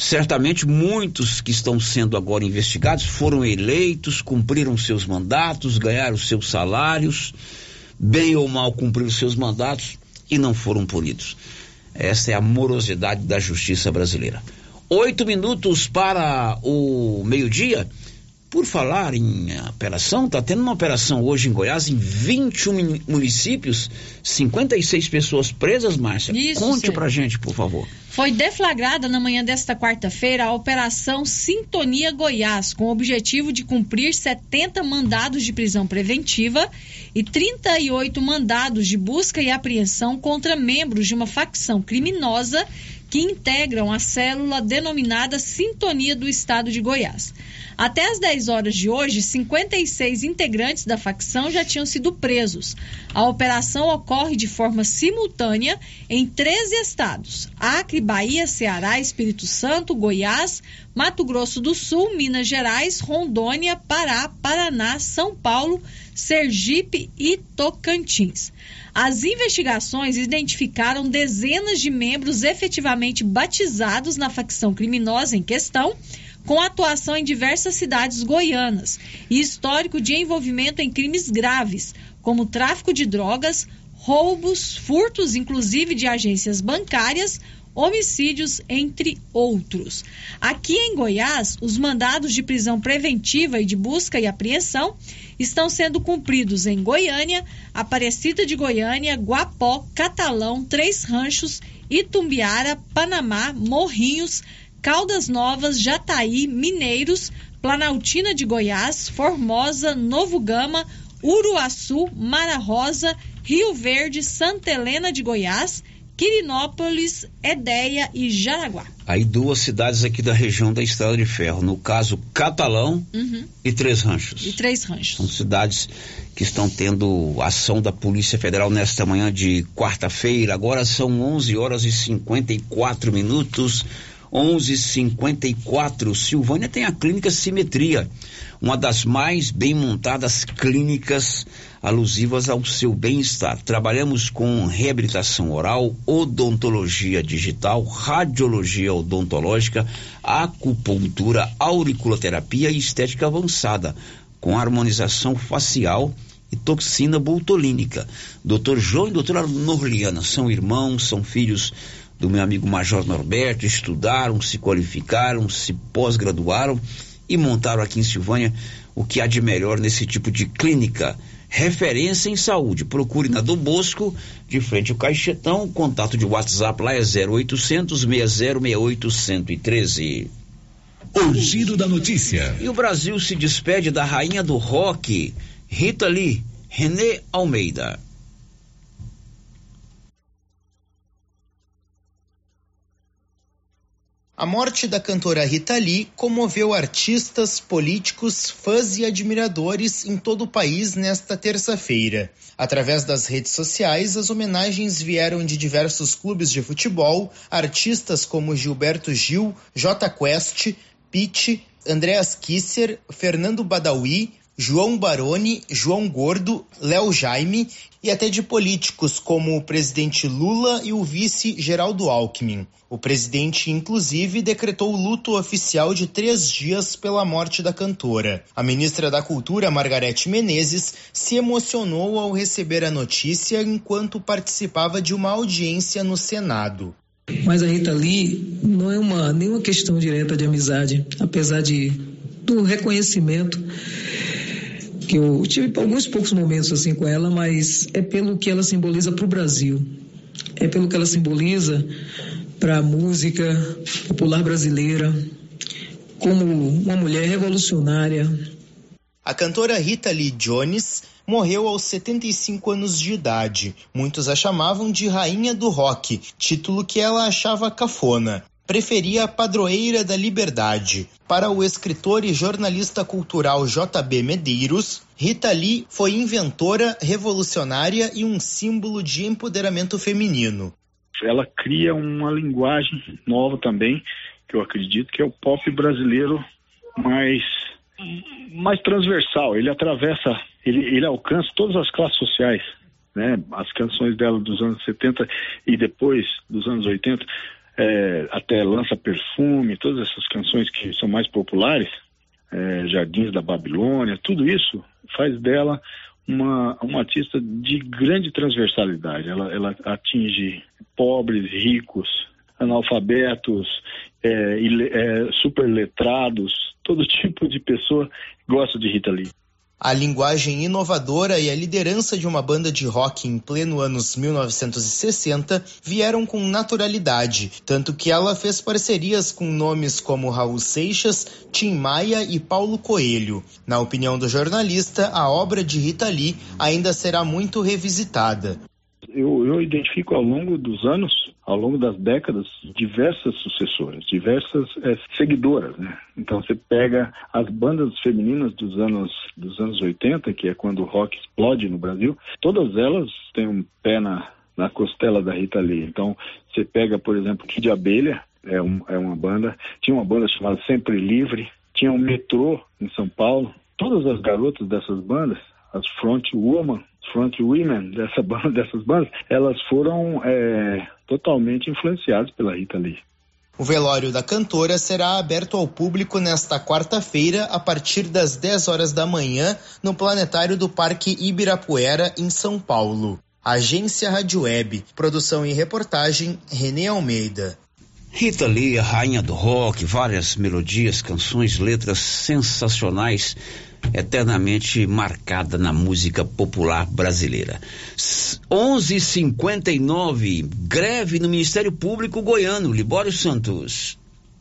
Certamente muitos que estão sendo agora investigados foram eleitos, cumpriram seus mandatos, ganharam seus salários, bem ou mal cumpriram seus mandatos e não foram punidos. Essa é a morosidade da justiça brasileira. Oito minutos para o meio-dia. Por falar em operação, está tendo uma operação hoje em Goiás em 21 municípios, 56 pessoas presas, Márcia. Isso, Conte para pra gente, por favor. Foi deflagrada na manhã desta quarta-feira a Operação Sintonia Goiás, com o objetivo de cumprir 70 mandados de prisão preventiva e 38 mandados de busca e apreensão contra membros de uma facção criminosa que integram a célula denominada Sintonia do Estado de Goiás. Até às 10 horas de hoje, 56 integrantes da facção já tinham sido presos. A operação ocorre de forma simultânea em 13 estados: Acre, Bahia, Ceará, Espírito Santo, Goiás, Mato Grosso do Sul, Minas Gerais, Rondônia, Pará, Paraná, São Paulo, Sergipe e Tocantins. As investigações identificaram dezenas de membros efetivamente batizados na facção criminosa em questão com atuação em diversas cidades goianas e histórico de envolvimento em crimes graves, como tráfico de drogas, roubos, furtos, inclusive de agências bancárias, homicídios, entre outros. Aqui em Goiás, os mandados de prisão preventiva e de busca e apreensão estão sendo cumpridos em Goiânia, Aparecida de Goiânia, Guapó, Catalão, Três Ranchos, Itumbiara, Panamá, Morrinhos, Caldas Novas, Jataí, Mineiros, Planaltina de Goiás, Formosa, Novo Gama, Uruaçu, Mara Rosa, Rio Verde, Santa Helena de Goiás, Quirinópolis, Edéia e Jaraguá. Aí duas cidades aqui da região da Estrada de Ferro, no caso Catalão uhum. e Três Ranchos. E Três Ranchos. São cidades que estão tendo ação da Polícia Federal nesta manhã de quarta-feira. Agora são 11 horas e 54 minutos. 1154. Silvânia tem a clínica Simetria, uma das mais bem montadas clínicas alusivas ao seu bem-estar. Trabalhamos com reabilitação oral, odontologia digital, radiologia odontológica, acupuntura, auriculoterapia e estética avançada, com harmonização facial e toxina botulínica. Doutor João e doutora Norliana são irmãos, são filhos do meu amigo Major Norberto, estudaram, se qualificaram, se pós-graduaram e montaram aqui em Silvânia o que há de melhor nesse tipo de clínica referência em saúde. Procure na do Bosco, de frente ao Caixetão. O contato de WhatsApp lá é 0800 6068 113. O giro da notícia. E o Brasil se despede da rainha do rock, Rita Lee, Renê Almeida. A morte da cantora Rita Lee comoveu artistas, políticos, fãs e admiradores em todo o país nesta terça-feira. Através das redes sociais, as homenagens vieram de diversos clubes de futebol, artistas como Gilberto Gil, J Quest, Pitt, Andreas Kisser, Fernando Badawi, João Baroni, João Gordo, Léo Jaime e até de políticos como o presidente Lula e o vice Geraldo Alckmin. O presidente, inclusive, decretou luto oficial de três dias pela morte da cantora. A ministra da Cultura, Margarete Menezes, se emocionou ao receber a notícia enquanto participava de uma audiência no Senado. Mas a Rita Lee não é uma nenhuma questão direta de amizade, apesar de do reconhecimento que eu tive alguns poucos momentos assim com ela, mas é pelo que ela simboliza para o Brasil, é pelo que ela simboliza para a música popular brasileira, como uma mulher revolucionária. A cantora Rita Lee Jones morreu aos 75 anos de idade. Muitos a chamavam de Rainha do Rock, título que ela achava cafona preferia a padroeira da liberdade. Para o escritor e jornalista cultural J.B. Medeiros, Rita Lee foi inventora, revolucionária e um símbolo de empoderamento feminino. Ela cria uma linguagem nova também, que eu acredito que é o pop brasileiro mais mais transversal. Ele atravessa, ele, ele alcança todas as classes sociais. Né? As canções dela dos anos 70 e depois dos anos 80 é, até lança perfume, todas essas canções que são mais populares, é, Jardins da Babilônia, tudo isso faz dela uma, uma artista de grande transversalidade. Ela, ela atinge pobres, ricos, analfabetos, é, é, superletrados, todo tipo de pessoa gosta de Rita Lee. A linguagem inovadora e a liderança de uma banda de rock em pleno anos 1960 vieram com naturalidade, tanto que ela fez parcerias com nomes como Raul Seixas, Tim Maia e Paulo Coelho. Na opinião do jornalista, a obra de Rita Lee ainda será muito revisitada. Eu, eu identifico ao longo dos anos ao longo das décadas, diversas sucessoras, diversas é, seguidoras, né? Então você pega as bandas femininas dos anos dos anos 80, que é quando o rock explode no Brasil, todas elas têm um pé na, na costela da Rita Lee. Então você pega, por exemplo, Kid Abelha, é, um, é uma banda, tinha uma banda chamada Sempre Livre, tinha um metrô em São Paulo, todas as garotas dessas bandas, as front woman, front women dessa banda, dessas bandas, elas foram é, totalmente influenciados pela Rita Lee. O velório da cantora será aberto ao público nesta quarta-feira, a partir das 10 horas da manhã, no planetário do Parque Ibirapuera, em São Paulo. Agência Rádio Web, produção e reportagem Renê Almeida. Rita Lee, a rainha do rock, várias melodias, canções, letras sensacionais eternamente marcada na música popular brasileira. 11:59 greve no Ministério Público Goiano. Libório Santos.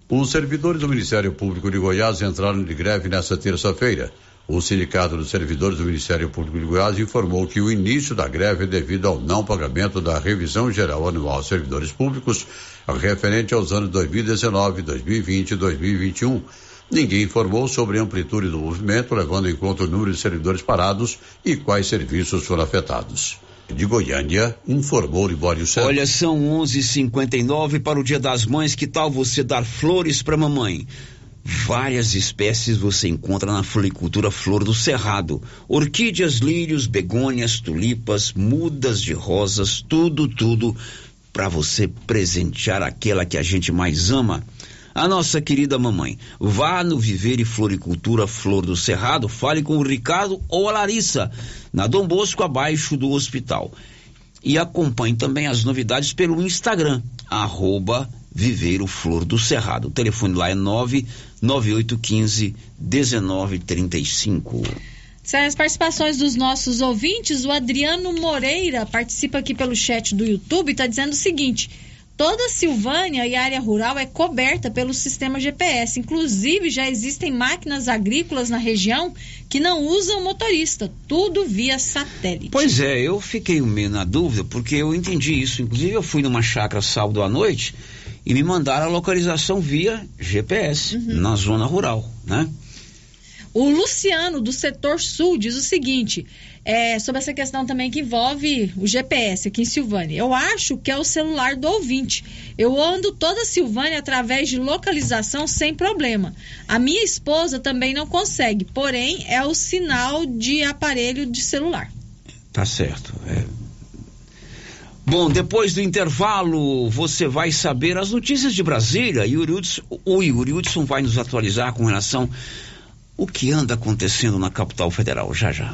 Os servidores do Ministério Público de Goiás entraram de greve nesta terça-feira. O Sindicato dos Servidores do Ministério Público de Goiás informou que o início da greve é devido ao não pagamento da revisão geral anual aos servidores públicos referente aos anos 2019, 2020 e 2021 Ninguém informou sobre a amplitude do movimento, levando em conta o número de servidores parados e quais serviços foram afetados. De Goiânia, informou Libório Santos. Olha, são 11:59 para o Dia das Mães. Que tal você dar flores para mamãe? Várias espécies você encontra na floricultura Flor do Cerrado: orquídeas, lírios, begônias, tulipas, mudas de rosas, tudo, tudo para você presentear aquela que a gente mais ama a nossa querida mamãe. Vá no Viver e Floricultura Flor do Cerrado, fale com o Ricardo ou a Larissa, na Dom Bosco, abaixo do hospital. E acompanhe também as novidades pelo Instagram, arroba Viveiro Flor do Cerrado. O telefone lá é 99815 1935. As participações dos nossos ouvintes, o Adriano Moreira participa aqui pelo chat do YouTube e está dizendo o seguinte: toda Silvânia e área rural é coberta pelo sistema GPS. Inclusive, já existem máquinas agrícolas na região que não usam motorista, tudo via satélite. Pois é, eu fiquei meio na dúvida porque eu entendi isso. Inclusive, eu fui numa chácara sábado à noite e me mandaram a localização via GPS Uhum. na zona rural, né? O Luciano, do setor sul, diz o seguinte: é, sobre essa questão também que envolve o GPS aqui em Silvânia. Eu acho que é o celular do ouvinte. Eu ando toda Silvânia através de localização sem problema. A minha esposa também não consegue, porém é o sinal de aparelho de celular. Tá certo. é. Bom, depois do intervalo, você vai saber as notícias de Brasília. Hudson- o Yuri Hudson vai nos atualizar com relação o que anda acontecendo na capital federal. Já já.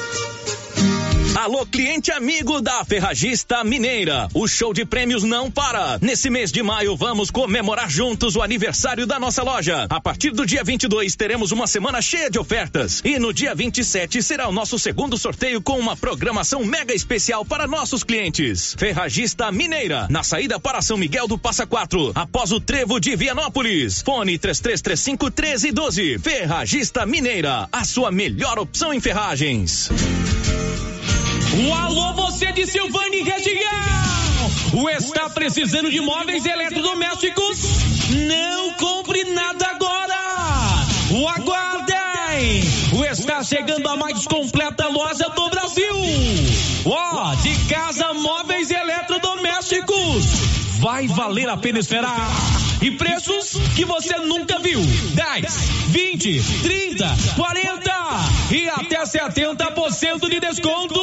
Alô, cliente amigo da Ferragista Mineira. O show de prêmios não para. Nesse mês de maio, vamos comemorar juntos o aniversário da nossa loja. A partir do dia 22, teremos uma semana cheia de ofertas. E no dia 27 será o nosso segundo sorteio com uma programação mega especial para nossos clientes. Ferragista Mineira, na saída para São Miguel do Passa Quatro, após o trevo de Vianópolis. Fone 3335 1312. Ferragista Mineira, a sua melhor opção em ferragens. O alô, você de Silvânia e região! O está precisando de móveis eletrodomésticos? Não compre nada agora! O aguardem! O está chegando a mais completa loja do Brasil! Ó, de casa, móveis eletrodomésticos! Vai valer a pena esperar! E preços que você nunca viu: 10, 20, 30, 40 e até 70% de desconto.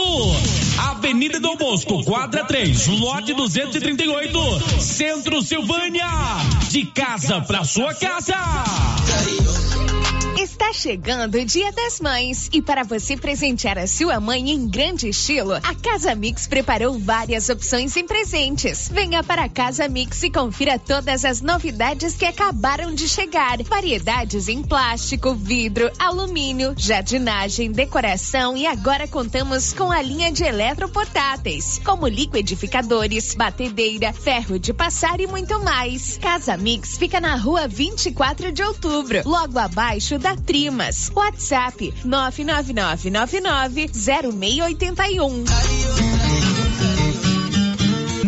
Avenida Dom Bosco, quadra 3, lote 238, Centro Silvânia. De casa pra sua casa. Está chegando o Dia das Mães e para você presentear a sua mãe em grande estilo, a Casa Mix preparou várias opções em presentes. Venha para a Casa Mix e confira todas as novidades que acabaram de chegar. Variedades em plástico, vidro, alumínio, jardinagem, decoração e agora contamos com a linha de eletroportáteis, como liquidificadores, batedeira, ferro de passar e muito mais. Casa Mix fica na rua 24 de outubro, logo abaixo da Trimas. WhatsApp 999990681.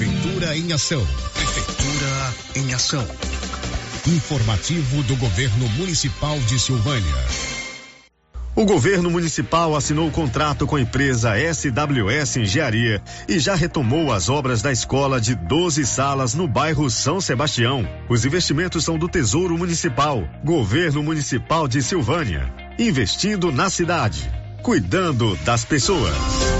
Prefeitura em ação. Prefeitura em ação. Informativo do Governo Municipal de Silvânia. O governo municipal assinou o contrato com a empresa SWS Engenharia e já retomou as obras da escola de 12 salas no bairro São Sebastião. Os investimentos são do Tesouro Municipal, Governo Municipal de Silvânia, investindo na cidade, cuidando das pessoas.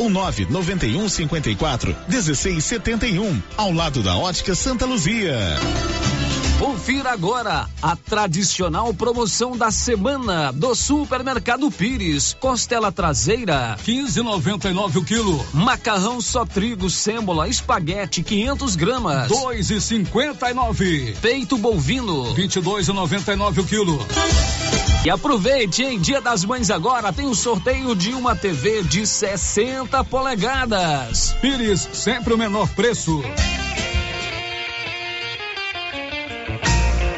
ou 991 54 1671, ao lado da Ótica Santa Luzia. Confira agora a tradicional promoção da semana do Supermercado Pires. Costela traseira, 15,99 o quilo. Macarrão só trigo, sêmola, espaguete, 500 gramas, 2,59. Peito bovino, 22,99 o quilo. E aproveite, em Dia das Mães agora tem o sorteio de uma TV de 60 polegadas. Pires, sempre o menor preço.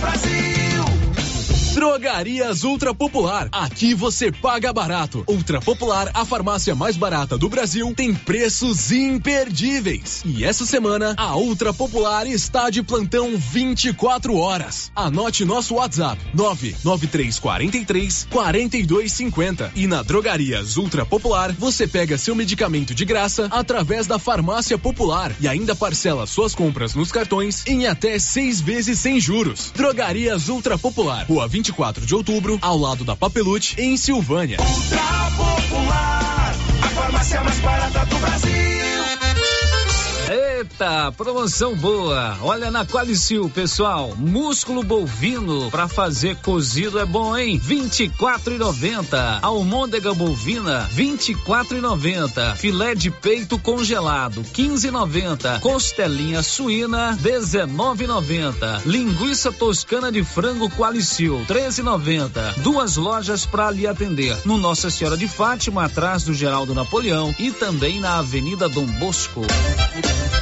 Brasil. Drogarias Ultra Popular. Aqui você paga barato. Ultra Popular, a farmácia mais barata do Brasil, tem preços imperdíveis. E essa semana, a Ultra Popular está de plantão 24 horas. Anote nosso WhatsApp: 99343 4250. E na Drogarias Ultra Popular, você pega seu medicamento de graça através da Farmácia Popular e ainda parcela suas compras nos cartões em até seis vezes sem juros. Drogarias Ultra Popular, Rua 24 de outubro, ao lado da Papelute, em Silvânia. Ultra Popular, a farmácia mais barata do Brasil. Eita, promoção boa. Olha na Qualicil, pessoal. Músculo bovino para fazer cozido é bom, hein? 24,90. Almôndega bovina, 24,90. Filé de peito congelado, 15,90. Costelinha suína, 19,90. Linguiça toscana de frango Qualicil, 13,90. Duas lojas para lhe atender. No Nossa Senhora de Fátima, atrás do Geraldo Napoleão e também na Avenida Dom Bosco.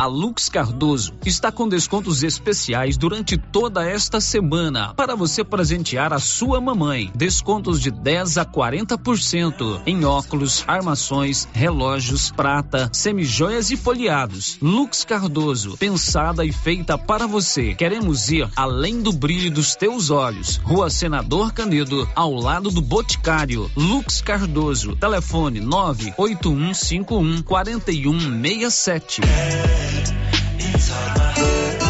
A Lux Cardoso está com descontos especiais durante toda esta semana para você presentear a sua mamãe. Descontos de 10 a 40% em óculos, armações, relógios, prata, semijoias e folheados. Lux Cardoso, pensada e feita para você. Queremos ir além do brilho dos teus olhos. Rua Senador Canedo, ao lado do Boticário. Lux Cardoso, telefone 98151 4167. inside my head.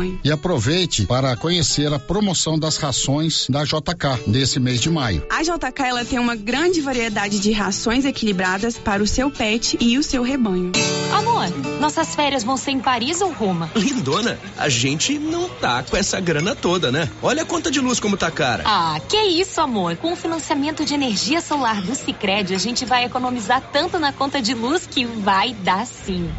E aproveite para conhecer a promoção das rações da JK nesse mês de maio. A JK ela tem uma grande variedade de rações equilibradas para o seu pet e o seu rebanho. Amor, nossas férias vão ser em Paris ou Roma? Lindona, a gente não tá com essa grana toda, né? Olha a conta de luz como tá cara. Ah, que isso, amor. Com o financiamento de energia solar do Sicredi, a gente vai economizar tanto na conta de luz que vai dar sim.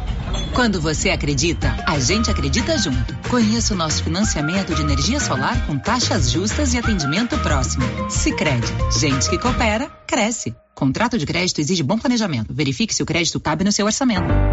Quando você acredita, a gente acredita junto. Conheça o nosso financiamento de energia solar com taxas justas e atendimento próximo. Sicredi, gente que coopera, cresce. Contrato de crédito exige bom planejamento. Verifique se o crédito cabe no seu orçamento.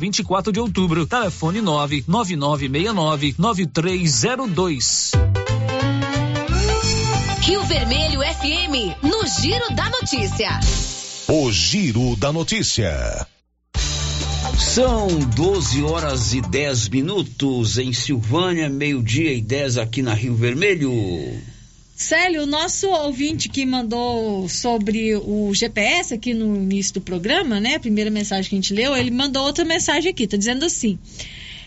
24 de Outubro. Telefone 99969 9302. Rio Vermelho FM, no Giro da Notícia. O Giro da Notícia. São 12 horas e 10 minutos em Silvânia, meio-dia e 10 aqui na Rio Vermelho. Célio, o nosso ouvinte que mandou sobre o GPS aqui no início do programa, né? A primeira mensagem que a gente leu, ele mandou outra mensagem aqui, tá dizendo assim.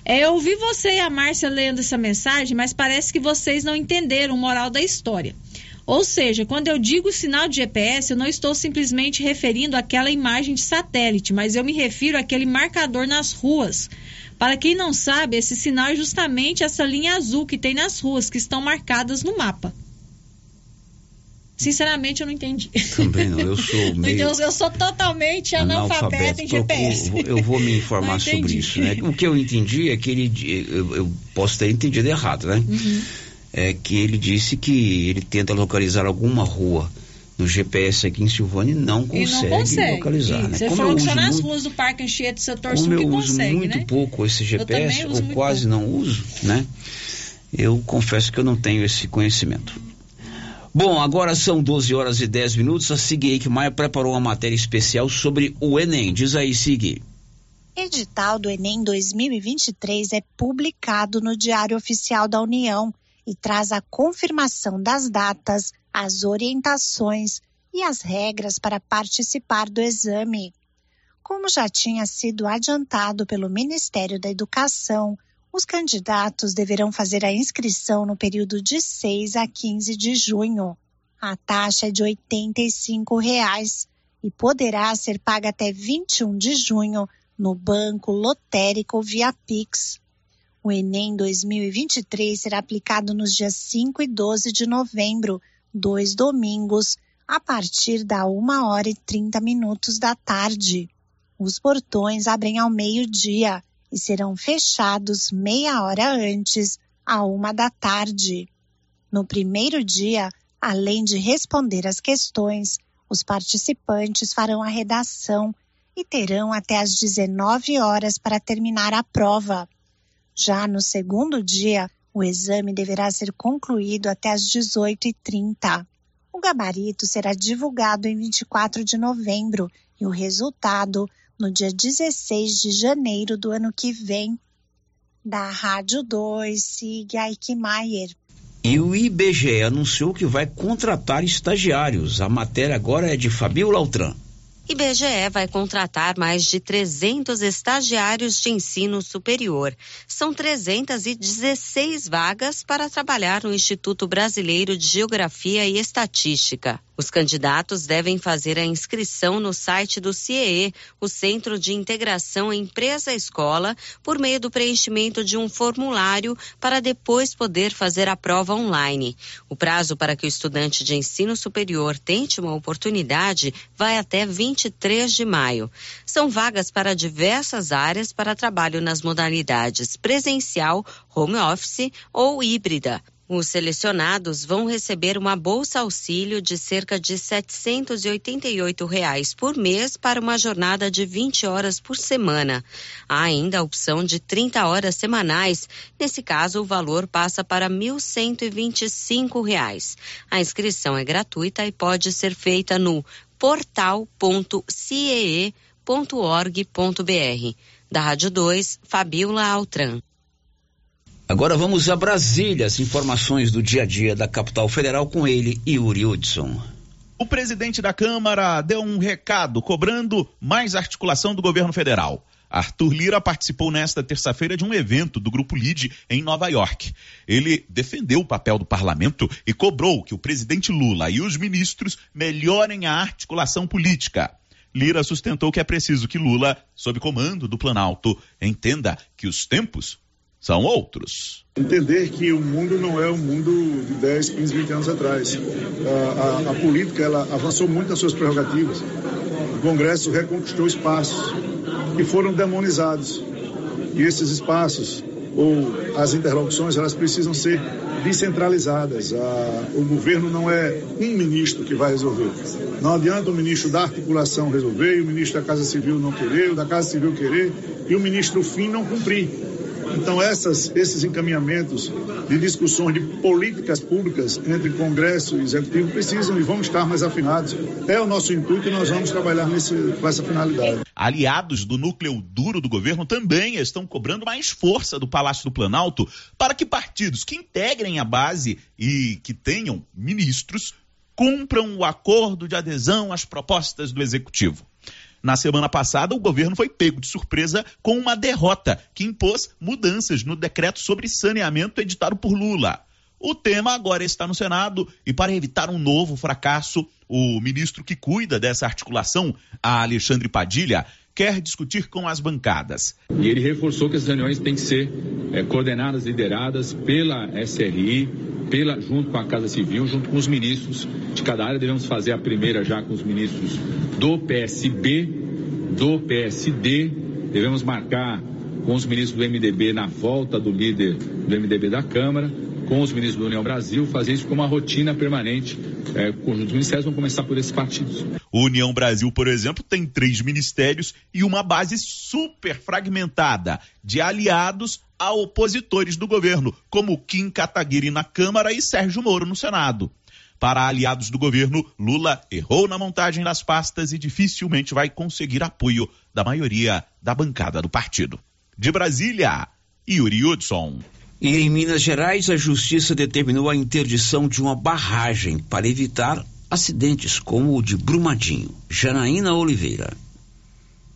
É, eu ouvi você e a Márcia lendo essa mensagem, mas parece que vocês não entenderam o moral da história. Ou seja, quando eu digo sinal de GPS, eu não estou simplesmente referindo àquela imagem de satélite, mas eu me refiro àquele marcador nas ruas. Para quem não sabe, esse sinal é justamente essa linha azul que tem nas ruas, que estão marcadas no mapa. Sinceramente, eu não entendi. Também não, eu sou meio... eu, eu sou totalmente analfabeta em GPS. Eu, eu vou me informar sobre isso, né? O que eu entendi é que ele... Eu, eu posso ter entendido errado, né? Uhum. É que ele disse que ele tenta localizar alguma rua no GPS aqui em Silvânia e não consegue, não consegue. localizar. Né? Você Como falou eu que só uso nas muito- ruas do Parque Anchieta, setor Como sul, que eu uso consegue, muito né? pouco esse GPS, ou quase não uso, né? Eu confesso que eu não tenho esse conhecimento. Bom, agora são 12 horas e 10 minutos. A Sig Maia preparou uma matéria especial sobre o Enem. Diz aí, Sig. Edital do Enem 2023 é publicado no Diário Oficial da União e traz a confirmação das datas, as orientações e as regras para participar do exame. Como já tinha sido adiantado pelo Ministério da Educação, os candidatos deverão fazer a inscrição no período de 6 a 15 de junho. A taxa é de 85 reais e poderá ser paga até 21 de junho no banco lotérico via Pix. O Enem 2023 será aplicado nos dias 5 e 12 de novembro, dois domingos, a partir da 1 hora e 30 minutos da tarde. Os portões abrem ao meio-dia e serão fechados meia hora antes, à uma da tarde. No primeiro dia, além de responder as questões, os participantes farão a redação e terão até às 19 horas para terminar a prova. Já no segundo dia, o exame deverá ser concluído até às 18h30. O gabarito será divulgado em 24 de novembro e o resultado no dia 16 de janeiro do ano que vem. Da Rádio 2, siga Eichmeier. E o IBGE anunciou que vai contratar estagiários. A matéria agora é de Fabiola Altran. IBGE vai contratar mais de 300 estagiários de ensino superior. São 316 vagas para trabalhar no Instituto Brasileiro de Geografia e Estatística. Os candidatos devem fazer a inscrição no site do CIEE, o Centro de Integração Empresa-Escola, por meio do preenchimento de um formulário para depois poder fazer a prova online. O prazo para que o estudante de ensino superior tente uma oportunidade vai até 23 de maio. São vagas para diversas áreas para trabalho nas modalidades presencial, home office ou híbrida. Os selecionados vão receber uma bolsa auxílio de cerca de 788 reais por mês para uma jornada de 20 horas por semana. Há ainda a opção de 30 horas semanais. Nesse caso, o valor passa para 1.125 reais. A inscrição é gratuita e pode ser feita no portal.ciee.org.br. Da Rádio 2, Fabiola Altran. Agora vamos a Brasília, as informações do dia a dia da capital federal com ele, Yuri Hudson. O presidente da Câmara deu um recado cobrando mais articulação do governo federal. Arthur Lira participou nesta terça-feira de um evento do Grupo LIDE em Nova York. Ele defendeu o papel do parlamento e cobrou que o presidente Lula e os ministros melhorem a articulação política. Lira sustentou que é preciso que Lula, sob comando do Planalto, entenda que os tempos são outros. Entender que o mundo não é o mundo de 10, 15, 20 anos atrás. A, a, a política ela avançou muito nas suas prerrogativas. O Congresso reconquistou espaços que foram demonizados. E esses espaços ou as interlocuções elas precisam ser descentralizadas. o governo não é um ministro que vai resolver. Não adianta o ministro da articulação resolver, e o ministro da Casa Civil não querer, o da Casa Civil querer e o ministro fim não cumprir. Então, essas, esses encaminhamentos de discussões de políticas públicas entre Congresso e Executivo precisam e vão estar mais afinados. É o nosso intuito e nós vamos trabalhar nesse, com essa finalidade. Aliados do núcleo duro do governo também estão cobrando mais força do Palácio do Planalto para que partidos que integrem a base e que tenham ministros cumpram o acordo de adesão às propostas do Executivo. Na semana passada, o governo foi pego de surpresa com uma derrota que impôs mudanças no decreto sobre saneamento editado por Lula. O tema agora está no Senado e, para evitar um novo fracasso, o ministro que cuida dessa articulação, Alexandre Padilha, quer discutir com as bancadas. E ele reforçou que as reuniões têm que ser é, coordenadas, lideradas pela SRI, pela, junto com a Casa Civil, junto com os ministros de cada área. Devemos fazer a primeira já com os ministros do PSB, do PSD. Devemos marcar com os ministros do MDB na volta do líder do MDB da Câmara com os ministros da União Brasil, fazer isso como uma rotina permanente. É, os ministérios vão começar por esses partidos. União Brasil, por exemplo, tem três ministérios e uma base super fragmentada de aliados a opositores do governo, como Kim Kataguiri na Câmara e Sérgio Moro no Senado. Para aliados do governo, Lula errou na montagem das pastas e dificilmente vai conseguir apoio da maioria da bancada do partido. De Brasília, Yuri Hudson. E em Minas Gerais, a justiça determinou a interdição de uma barragem para evitar acidentes como o de Brumadinho. Janaína Oliveira.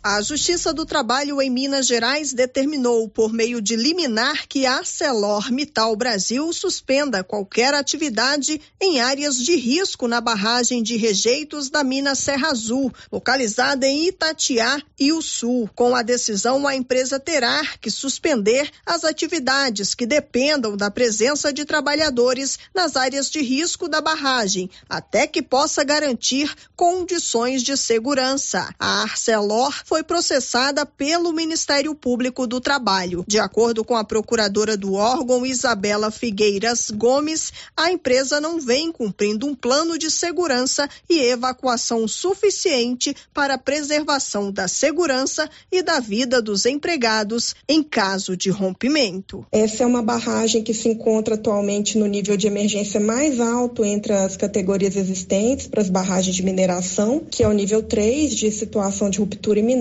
A Justiça do Trabalho em Minas Gerais determinou, por meio de liminar, que a ArcelorMittal Brasil suspenda qualquer atividade em áreas de risco na barragem de rejeitos da mina Serra Azul, localizada em Itatiá e o Sul. Com a decisão, a empresa terá que suspender as atividades que dependam da presença de trabalhadores nas áreas de risco da barragem, até que possa garantir condições de segurança. A Arcelor foi processada pelo Ministério Público do Trabalho. De acordo com a procuradora do órgão, Isabela Figueiras Gomes, a empresa não vem cumprindo um plano de segurança e evacuação suficiente para a preservação da segurança e da vida dos empregados em caso de rompimento. Essa é uma barragem que se encontra atualmente no nível de emergência mais alto entre as categorias existentes para as barragens de mineração, que é o nível 3 de situação de ruptura iminente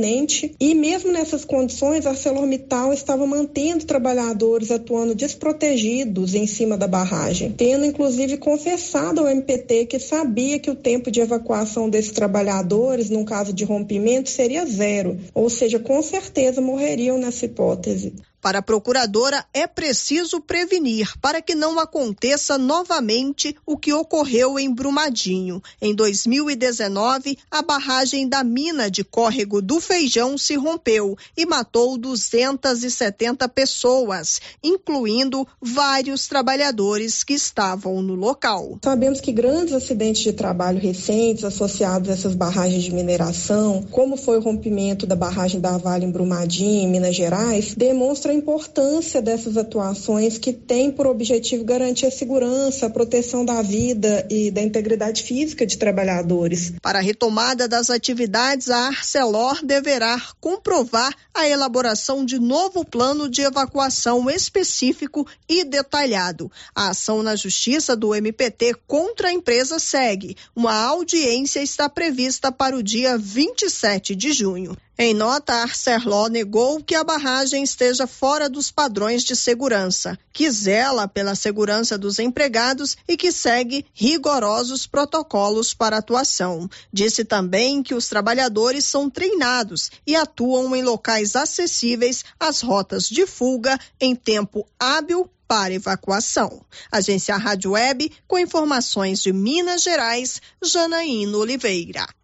e mesmo nessas condições, a ArcelorMittal estava mantendo trabalhadores atuando desprotegidos em cima da barragem, tendo inclusive confessado ao MPT que sabia que o tempo de evacuação desses trabalhadores, num caso de rompimento, seria zero, ou seja, com certeza morreriam nessa hipótese. Para a procuradora, é preciso prevenir para que não aconteça novamente o que ocorreu em Brumadinho. Em 2019, a barragem da mina de córrego do Feijão se rompeu e matou 270 pessoas, incluindo vários trabalhadores que estavam no local. Sabemos que grandes acidentes de trabalho recentes associados a essas barragens de mineração, como foi o rompimento da barragem da Vale em Brumadinho, em Minas Gerais, demonstram mostra a importância dessas atuações que têm por objetivo garantir a segurança, a proteção da vida e da integridade física de trabalhadores. Para a retomada das atividades, a Arcelor deverá comprovar a elaboração de novo plano de evacuação específico e detalhado. A ação na justiça do MPT contra a empresa segue. Uma audiência está prevista para o dia 27 de junho. Em nota, a Arcelor negou que a barragem esteja fora dos padrões de segurança, que zela pela segurança dos empregados e que segue rigorosos protocolos para atuação. Disse também que os trabalhadores são treinados e atuam em locais acessíveis às rotas de fuga em tempo hábil para evacuação. Agência Rádio Web, com informações de Minas Gerais, Janaína Oliveira.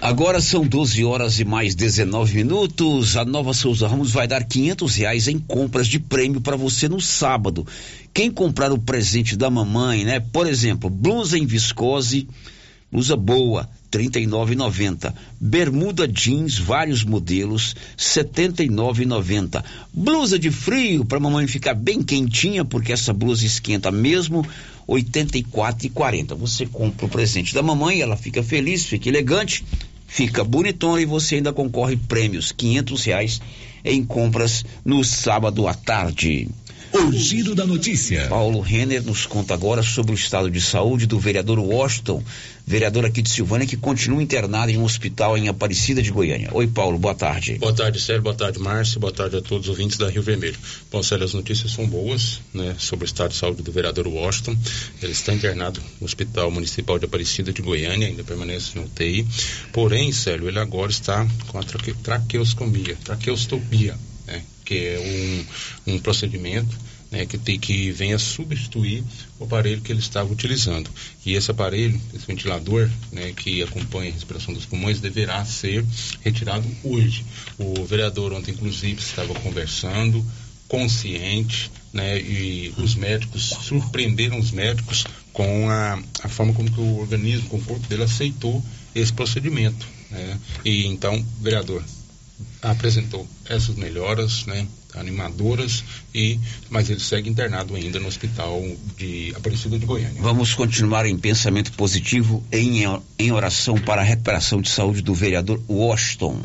Agora são 12 horas e mais 19 minutos. A Nova Souza Ramos vai dar 500 reais em compras de prêmio para você no sábado. Quem comprar o presente da mamãe, né? Por exemplo, blusa em viscose, blusa boa, R$ 39,90. Bermuda jeans, vários modelos, R$ 79,90. Blusa de frio para mamãe ficar bem quentinha, porque essa blusa esquenta mesmo, R$ 84,40. Você compra o presente da mamãe, ela fica feliz, fica elegante, fica bonitona e você ainda concorre prêmios, R$ reais em compras no sábado à tarde. O giro da notícia. Paulo Renner nos conta agora sobre o estado de saúde do vereador Washington, vereador aqui de Silvânia, que continua internado em um hospital em Aparecida de Goiânia. Oi, Paulo, boa tarde. Boa tarde, Sérgio, boa tarde, Márcio, boa tarde a todos os ouvintes da Rio Vermelho. Bom, Sérgio, as notícias são boas, né, sobre o estado de saúde do vereador Washington. Ele está internado no Hospital Municipal de Aparecida de Goiânia, ainda permanece em UTI. Porém, Sérgio, ele agora está com a traque, traqueoscomia, traqueostopia, né, que é um, um procedimento né, que, tem, que venha substituir o aparelho que ele estava utilizando. E esse aparelho, esse ventilador, né, que acompanha a respiração dos pulmões, deverá ser retirado hoje. O vereador ontem, inclusive, estava conversando, consciente, né, e os médicos surpreenderam os médicos com a, a forma como que o organismo, com o corpo dele aceitou esse procedimento. Né? E então, vereador, apresentou essas melhoras, né, animadoras e mas ele segue internado ainda no hospital de Aparecida de Goiânia. Vamos continuar em pensamento positivo em em oração para a recuperação de saúde do vereador Washington.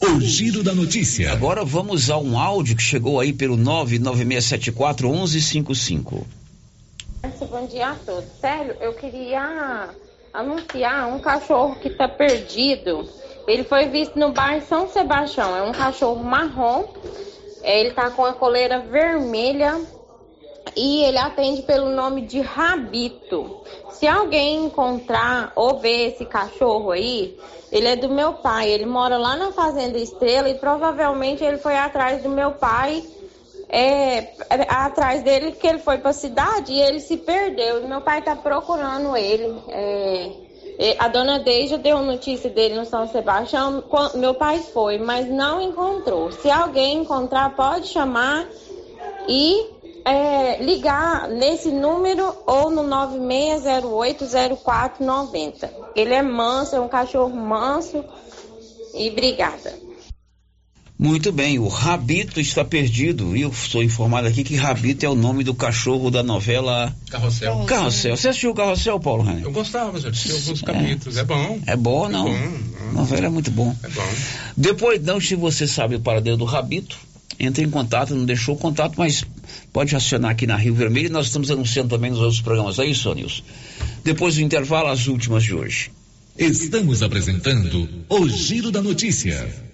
O giro da notícia. Agora vamos a um áudio que chegou aí pelo 99674 1155. Bom dia a todos. Sério, eu queria anunciar um cachorro que está perdido ele foi visto no bairro São Sebastião. É um cachorro marrom. É, ele tá com a coleira vermelha e ele atende pelo nome de Rabito. Se alguém encontrar ou ver esse cachorro aí, ele é do meu pai. Ele mora lá na Fazenda Estrela e provavelmente ele foi atrás do meu pai. É, atrás dele que ele foi para a cidade e ele se perdeu. E meu pai tá procurando ele. É, a dona Deja deu notícia dele no São Sebastião, meu pai foi, mas não encontrou. Se alguém encontrar, pode chamar e é, ligar nesse número ou no 96080490. Ele é manso, é um cachorro manso e obrigada. Muito bem, o Rabito está perdido. E eu sou informado aqui que Rabito é o nome do cachorro da novela Carrossel. Carrossel. Você assistiu o Carrossel, Paulo Rani? Eu gostava, já assisti alguns capítulos. É bom. É bom, não? É bom. A novela é muito bom. É bom. Depois, não, se você sabe o paradeiro do Rabito, entre em contato, não deixou o contato, mas pode acionar aqui na Rio Vermelho e nós estamos anunciando também nos outros programas. É isso, Nilson? Depois do intervalo, as últimas de hoje. Estamos apresentando o Giro da Notícia.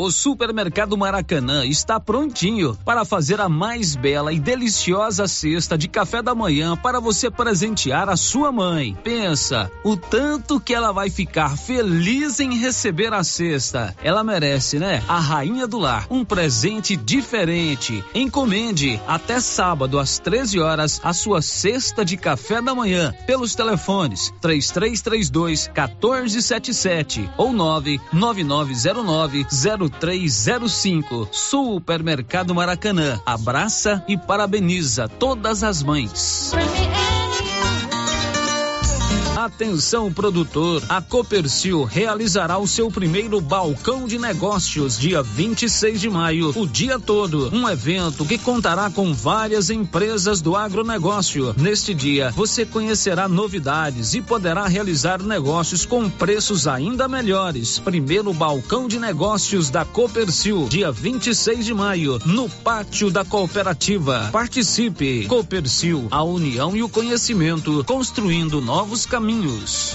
O Supermercado Maracanã está prontinho para fazer a mais bela e deliciosa cesta de café da manhã para você presentear a sua mãe. Pensa, o tanto que ela vai ficar feliz em receber a cesta. Ela merece, né? A rainha do lar, um presente diferente. Encomende até sábado às 13 horas a sua cesta de café da manhã pelos telefones 3332 1477 ou 99909 0305. Supermercado Maracanã. Abraça e parabeniza todas as mães. Atenção produtor, a Copercil realizará o seu primeiro balcão de negócios dia 26 de maio, o dia todo. Um evento que contará com várias empresas do agronegócio. Neste dia, você conhecerá novidades e poderá realizar negócios com preços ainda melhores. Primeiro balcão de negócios da Copercil, dia 26 de maio, no pátio da cooperativa. Participe. Copercil, a união e o conhecimento, construindo novos caminhos caminhos.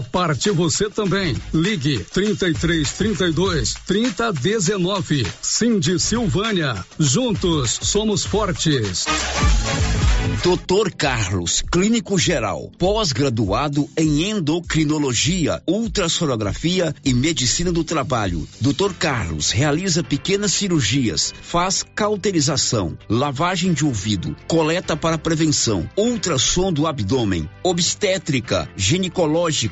parte você também. Ligue 33 32 30 19. Cindy Silvânia. Juntos somos fortes. Doutor Carlos, clínico geral, pós-graduado em endocrinologia, ultrassonografia e medicina do trabalho. Doutor Carlos realiza pequenas cirurgias, faz cauterização, lavagem de ouvido, coleta para prevenção, ultrassom do abdômen, obstétrica, ginecológica,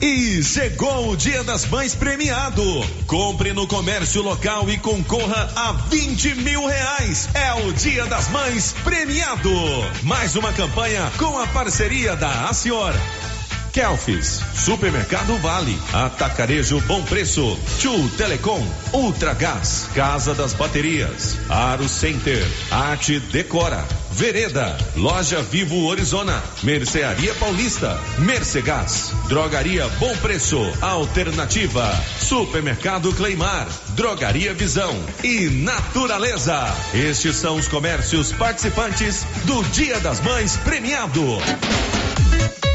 E chegou o Dia das Mães premiado. Compre no comércio local e concorra a 20 mil reais. É o Dia das Mães premiado. Mais uma campanha com a parceria da Acior. Kelfis, Supermercado Vale, Atacarejo Bom Preço, Tchu Telecom, Ultragás, Casa das Baterias, Aro Center, Arte Decora, Vereda, Loja Vivo Orizona, Mercearia Paulista, Mercegás, Drogaria Bom Preço, Alternativa, Supermercado Cleimar, Drogaria Visão e Naturaleza. Estes são os comércios participantes do Dia das Mães premiado.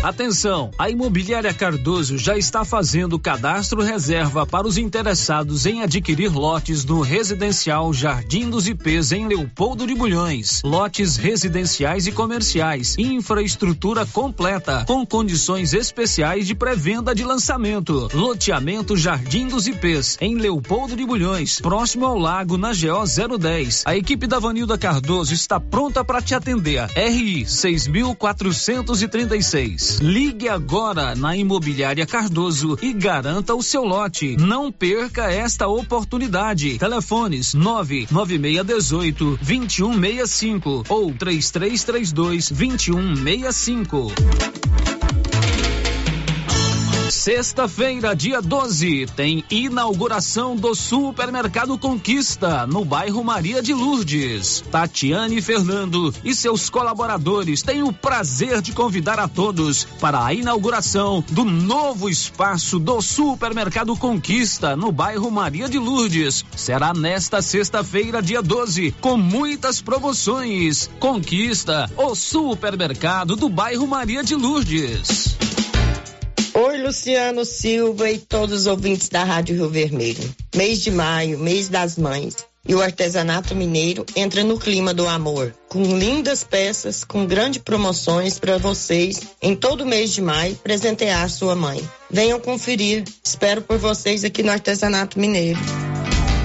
Atenção, a Imobiliária Cardoso já está fazendo cadastro reserva para os interessados em adquirir lotes no residencial Jardim dos IPs em Leopoldo de Bulhões. Lotes residenciais e comerciais, infraestrutura completa, com condições especiais de pré-venda de lançamento. Loteamento Jardim dos IPs em Leopoldo de Bulhões, próximo ao lago na GO 010. A equipe da Vanilda Cardoso está pronta para te atender. RI 6436. Ligue agora na Imobiliária Cardoso e garanta o seu lote. Não perca esta oportunidade. Telefones 99618 2165 ou 3332 2165. Sexta-feira, dia 12, tem inauguração do Supermercado Conquista, no bairro Maria de Lourdes. Tatiane Fernando e seus colaboradores têm o prazer de convidar a todos para a inauguração do novo espaço do Supermercado Conquista, no bairro Maria de Lourdes. Será nesta sexta-feira, dia 12, com muitas promoções. Conquista, o supermercado do bairro Maria de Lourdes. Luciano Silva e todos os ouvintes da Rádio Rio Vermelho. Mês de maio, mês das mães. E o artesanato mineiro entra no clima do amor, com lindas peças, com grandes promoções para vocês em todo mês de maio presentear sua mãe. Venham conferir. Espero por vocês aqui no Artesanato Mineiro.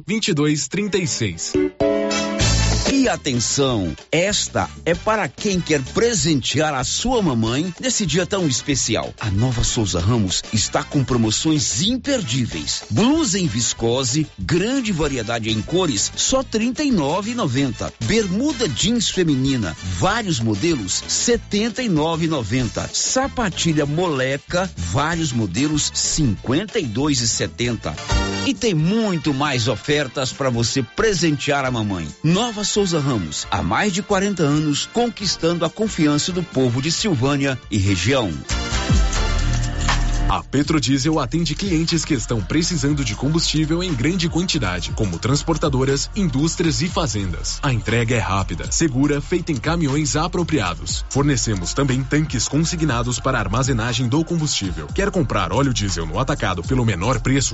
22 36. E atenção, esta é para quem quer presentear a sua mamãe nesse dia tão especial. A Nova Souza Ramos está com promoções imperdíveis. Blusa em viscose, grande variedade em cores, só R$ 39,90. Bermuda jeans feminina, vários modelos, R$ 79,90. Sapatilha moleca, vários modelos, R$ 52,70. E tem muito mais ofertas para você presentear a mamãe. Nova Souza Souza Ramos, há mais de 40 anos, conquistando a confiança do povo de Silvânia e região. A Petrodiesel atende clientes que estão precisando de combustível em grande quantidade, como transportadoras, indústrias e fazendas. A entrega é rápida, segura, feita em caminhões apropriados. Fornecemos também tanques consignados para armazenagem do combustível. Quer comprar óleo diesel no atacado pelo menor preço?